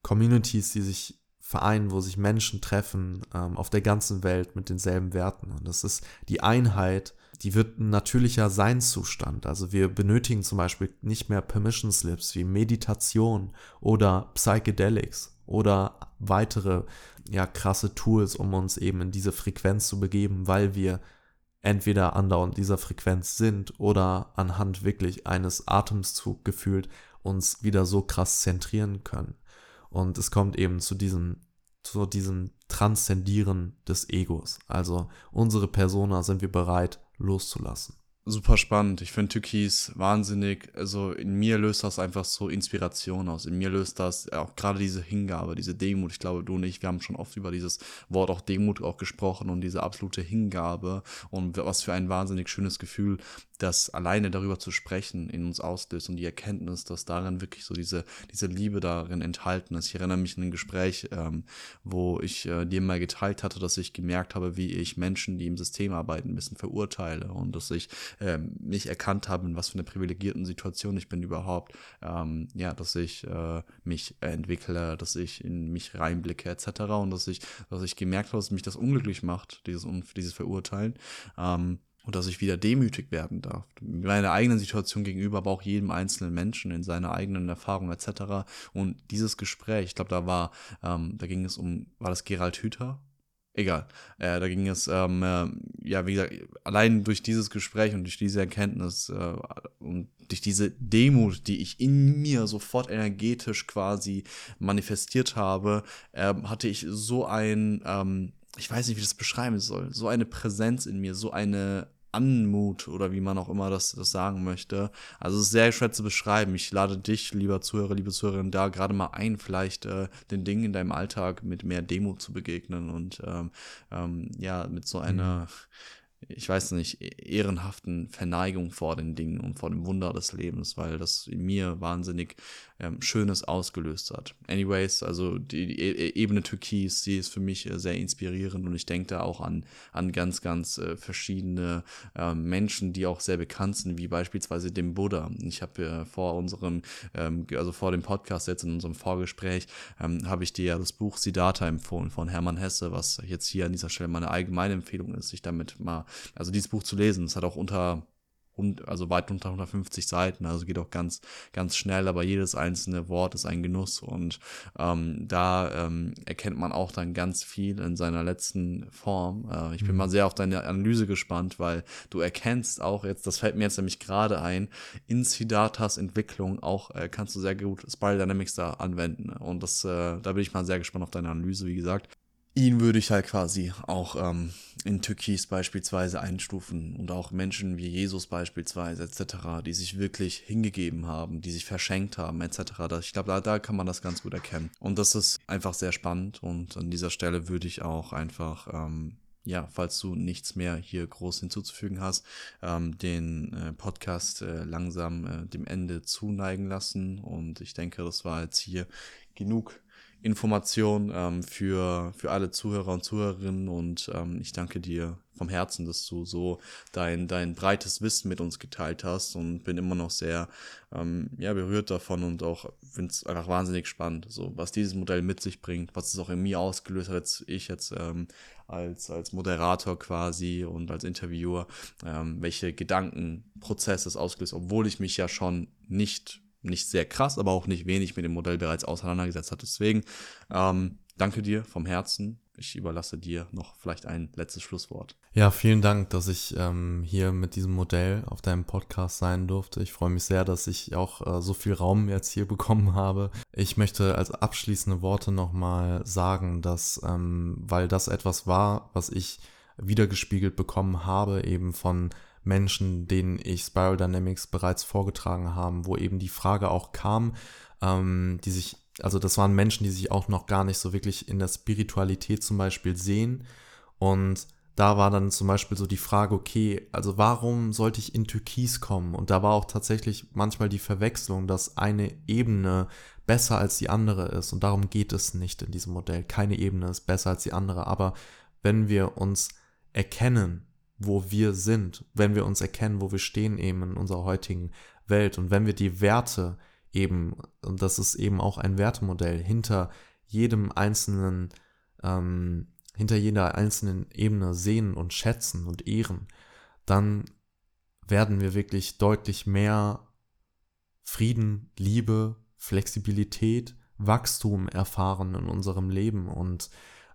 Communities, die sich vereinen, wo sich Menschen treffen ähm, auf der ganzen Welt mit denselben Werten. Und das ist die Einheit, die wird ein natürlicher Seinszustand. Also wir benötigen zum Beispiel nicht mehr Permission Slips wie Meditation oder Psychedelics oder weitere ja krasse Tools, um uns eben in diese Frequenz zu begeben, weil wir entweder andauernd dieser Frequenz sind oder anhand wirklich eines Atemzug gefühlt uns wieder so krass zentrieren können. Und es kommt eben zu diesem, zu diesem Transzendieren des Egos. Also unsere Persona sind wir bereit loszulassen super spannend. Ich finde Türkis wahnsinnig. Also in mir löst das einfach so Inspiration aus. In mir löst das auch gerade diese Hingabe, diese Demut. Ich glaube, du und ich, wir haben schon oft über dieses Wort auch Demut auch gesprochen und diese absolute Hingabe und was für ein wahnsinnig schönes Gefühl das alleine darüber zu sprechen in uns auslöst und die Erkenntnis, dass darin wirklich so diese, diese Liebe darin enthalten ist. Ich erinnere mich an ein Gespräch, ähm, wo ich äh, dir mal geteilt hatte, dass ich gemerkt habe, wie ich Menschen, die im System arbeiten, ein bisschen verurteile und dass ich ähm, nicht erkannt habe, in was für einer privilegierten Situation ich bin überhaupt. Ähm, ja, dass ich äh, mich entwickle, dass ich in mich reinblicke etc. und dass ich, dass ich gemerkt habe, dass mich das unglücklich macht, dieses, dieses Verurteilen. Ähm, und dass ich wieder demütig werden darf. Meiner eigenen Situation gegenüber, aber auch jedem einzelnen Menschen in seiner eigenen Erfahrung etc. Und dieses Gespräch, ich glaube, da war, ähm, da ging es um, war das Gerald Hüther? Egal. Äh, da ging es, ähm, äh, ja, wie gesagt, allein durch dieses Gespräch und durch diese Erkenntnis äh, und durch diese Demut, die ich in mir sofort energetisch quasi manifestiert habe, ähm, hatte ich so ein, ähm, ich weiß nicht, wie ich das beschreiben soll, so eine Präsenz in mir, so eine Anmut oder wie man auch immer das, das sagen möchte. Also es ist sehr schwer zu beschreiben. Ich lade dich, lieber Zuhörer, liebe Zuhörerin, da gerade mal ein, vielleicht äh, den Dingen in deinem Alltag mit mehr Demut zu begegnen und ähm, ähm, ja, mit so einer, mhm ich weiß nicht, e-, ehrenhaften Verneigung vor den Dingen und vor dem Wunder des Lebens, weil das in mir wahnsinnig ähm, Schönes ausgelöst hat. Anyways, also die, die e-, e-, Ebene Türkis, die ist für mich äh, sehr inspirierend und ich denke da auch an, an ganz, ganz äh, verschiedene äh, Menschen, die auch sehr bekannt sind, wie beispielsweise dem Buddha. Ich habe äh, vor unserem, ähm, also vor dem Podcast jetzt in unserem Vorgespräch, ähm, habe ich dir ja das Buch Siddhartha empfohlen von Hermann Hesse, was jetzt hier an dieser Stelle meine allgemeine Empfehlung ist, sich damit mal also dieses Buch zu lesen. Es hat auch unter also weit unter 150 Seiten, also geht auch ganz, ganz schnell, aber jedes einzelne Wort ist ein Genuss und ähm, da ähm, erkennt man auch dann ganz viel in seiner letzten Form. Äh, ich bin mhm. mal sehr auf deine Analyse gespannt, weil du erkennst auch jetzt, das fällt mir jetzt nämlich gerade ein, in Siddharthas Entwicklung auch äh, kannst du sehr gut Spiral Dynamics da anwenden und das, äh, da bin ich mal sehr gespannt auf deine Analyse, wie gesagt. Ihn würde ich halt quasi auch ähm, in Türkis beispielsweise einstufen und auch Menschen wie Jesus beispielsweise etc., die sich wirklich hingegeben haben, die sich verschenkt haben etc. Ich glaube, da, da kann man das ganz gut erkennen. Und das ist einfach sehr spannend und an dieser Stelle würde ich auch einfach ähm, ja, falls du nichts mehr hier groß hinzuzufügen hast, ähm, den äh, Podcast äh, langsam äh, dem Ende zuneigen lassen. Und ich denke, das war jetzt hier genug Information ähm, für, für alle Zuhörer und Zuhörerinnen und ähm, ich danke dir vom Herzen, dass du so dein, dein breites Wissen mit uns geteilt hast und bin immer noch sehr ähm, ja, berührt davon und auch finde es einfach wahnsinnig spannend, so was dieses Modell mit sich bringt, was es auch in mir ausgelöst hat, jetzt ich jetzt ähm, als, als Moderator quasi und als Interviewer, ähm, welche Gedankenprozesse es ausgelöst, obwohl ich mich ja schon nicht nicht sehr krass, aber auch nicht wenig mit dem Modell bereits auseinandergesetzt hat. Deswegen ähm, danke dir vom Herzen. Ich überlasse dir noch vielleicht ein letztes Schlusswort. Ja, vielen Dank, dass ich ähm, hier mit diesem Modell auf deinem Podcast sein durfte. Ich freue mich sehr, dass ich auch äh, so viel Raum jetzt hier (laughs) bekommen habe. Ich möchte als abschließende Worte nochmal sagen, dass, ähm, weil das etwas war, was ich wiedergespiegelt bekommen habe, eben von Menschen, denen ich Spiral Dynamics bereits vorgetragen haben, wo eben die Frage auch kam, ähm, die sich, also das waren Menschen, die sich auch noch gar nicht so wirklich in der Spiritualität zum Beispiel sehen. Und da war dann zum Beispiel so die Frage, okay, also warum sollte ich in Türkis kommen? Und da war auch tatsächlich manchmal die Verwechslung, dass eine Ebene besser als die andere ist. Und darum geht es nicht in diesem Modell. Keine Ebene ist besser als die andere. Aber wenn wir uns erkennen wo wir sind, wenn wir uns erkennen, wo wir stehen eben in unserer heutigen Welt. Und wenn wir die Werte eben, und das ist eben auch ein Wertemodell, hinter jedem einzelnen, ähm, hinter jeder einzelnen Ebene sehen und schätzen und ehren, dann werden wir wirklich deutlich mehr Frieden, Liebe, Flexibilität, Wachstum erfahren in unserem Leben. Und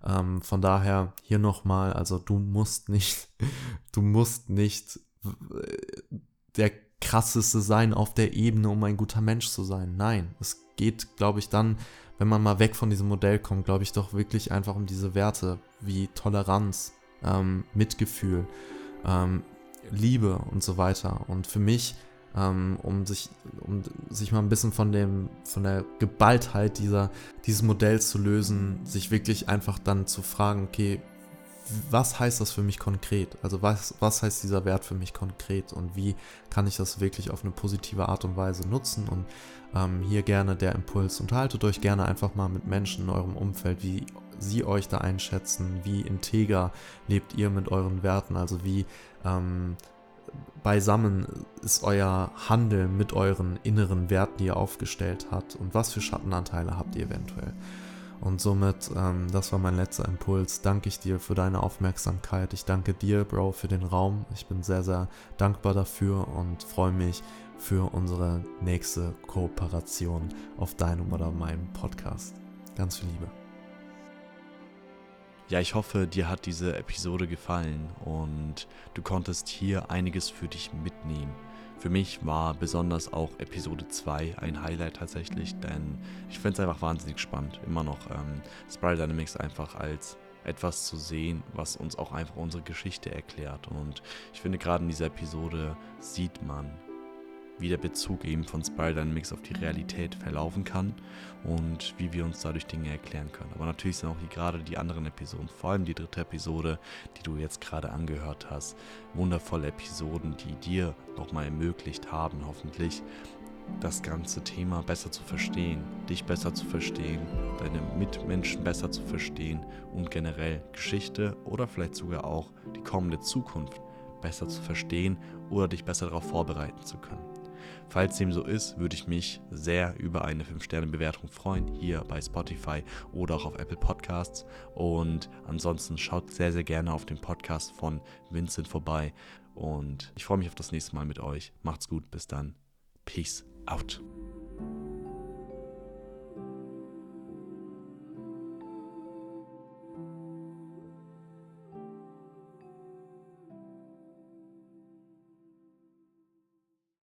ähm, von daher hier nochmal, also du musst nicht, (laughs) du musst nicht äh, der krasseste sein auf der Ebene, um ein guter Mensch zu sein. Nein, es geht, glaube ich, dann, wenn man mal weg von diesem Modell kommt, glaube ich doch wirklich einfach um diese Werte wie Toleranz, ähm, Mitgefühl, ähm, Liebe und so weiter. Und für mich ähm, um, sich, um sich mal ein bisschen von, dem, von der Geballtheit dieser, dieses Modells zu lösen, sich wirklich einfach dann zu fragen, okay, was heißt das für mich konkret? Also was, was heißt dieser Wert für mich konkret und wie kann ich das wirklich auf eine positive Art und Weise nutzen? Und ähm, hier gerne der Impuls. Unterhaltet euch gerne einfach mal mit Menschen in eurem Umfeld, wie sie euch da einschätzen, wie integer lebt ihr mit euren Werten, also wie ähm, beisammen ist euer Handeln mit euren inneren Werten, die ihr aufgestellt habt und was für Schattenanteile habt ihr eventuell. Und somit, ähm, das war mein letzter Impuls. Danke ich dir für deine Aufmerksamkeit. Ich danke dir, Bro, für den Raum. Ich bin sehr, sehr dankbar dafür und freue mich für unsere nächste Kooperation auf deinem oder meinem Podcast. Ganz viel Liebe. Ja, ich hoffe, dir hat diese Episode gefallen und du konntest hier einiges für dich mitnehmen. Für mich war besonders auch Episode 2 ein Highlight tatsächlich, denn ich finde es einfach wahnsinnig spannend, immer noch ähm, Spiral Dynamics einfach als etwas zu sehen, was uns auch einfach unsere Geschichte erklärt. Und ich finde gerade in dieser Episode sieht man, wie der Bezug eben von Spiral Dynamics auf die Realität verlaufen kann und wie wir uns dadurch Dinge erklären können. Aber natürlich sind auch die, gerade die anderen Episoden, vor allem die dritte Episode, die du jetzt gerade angehört hast, wundervolle Episoden, die dir nochmal ermöglicht haben, hoffentlich das ganze Thema besser zu verstehen, dich besser zu verstehen, deine Mitmenschen besser zu verstehen und generell Geschichte oder vielleicht sogar auch die kommende Zukunft besser zu verstehen oder dich besser darauf vorbereiten zu können. Falls dem so ist, würde ich mich sehr über eine 5-Sterne-Bewertung freuen, hier bei Spotify oder auch auf Apple Podcasts. Und ansonsten schaut sehr, sehr gerne auf den Podcast von Vincent vorbei. Und ich freue mich auf das nächste Mal mit euch. Macht's gut, bis dann. Peace out.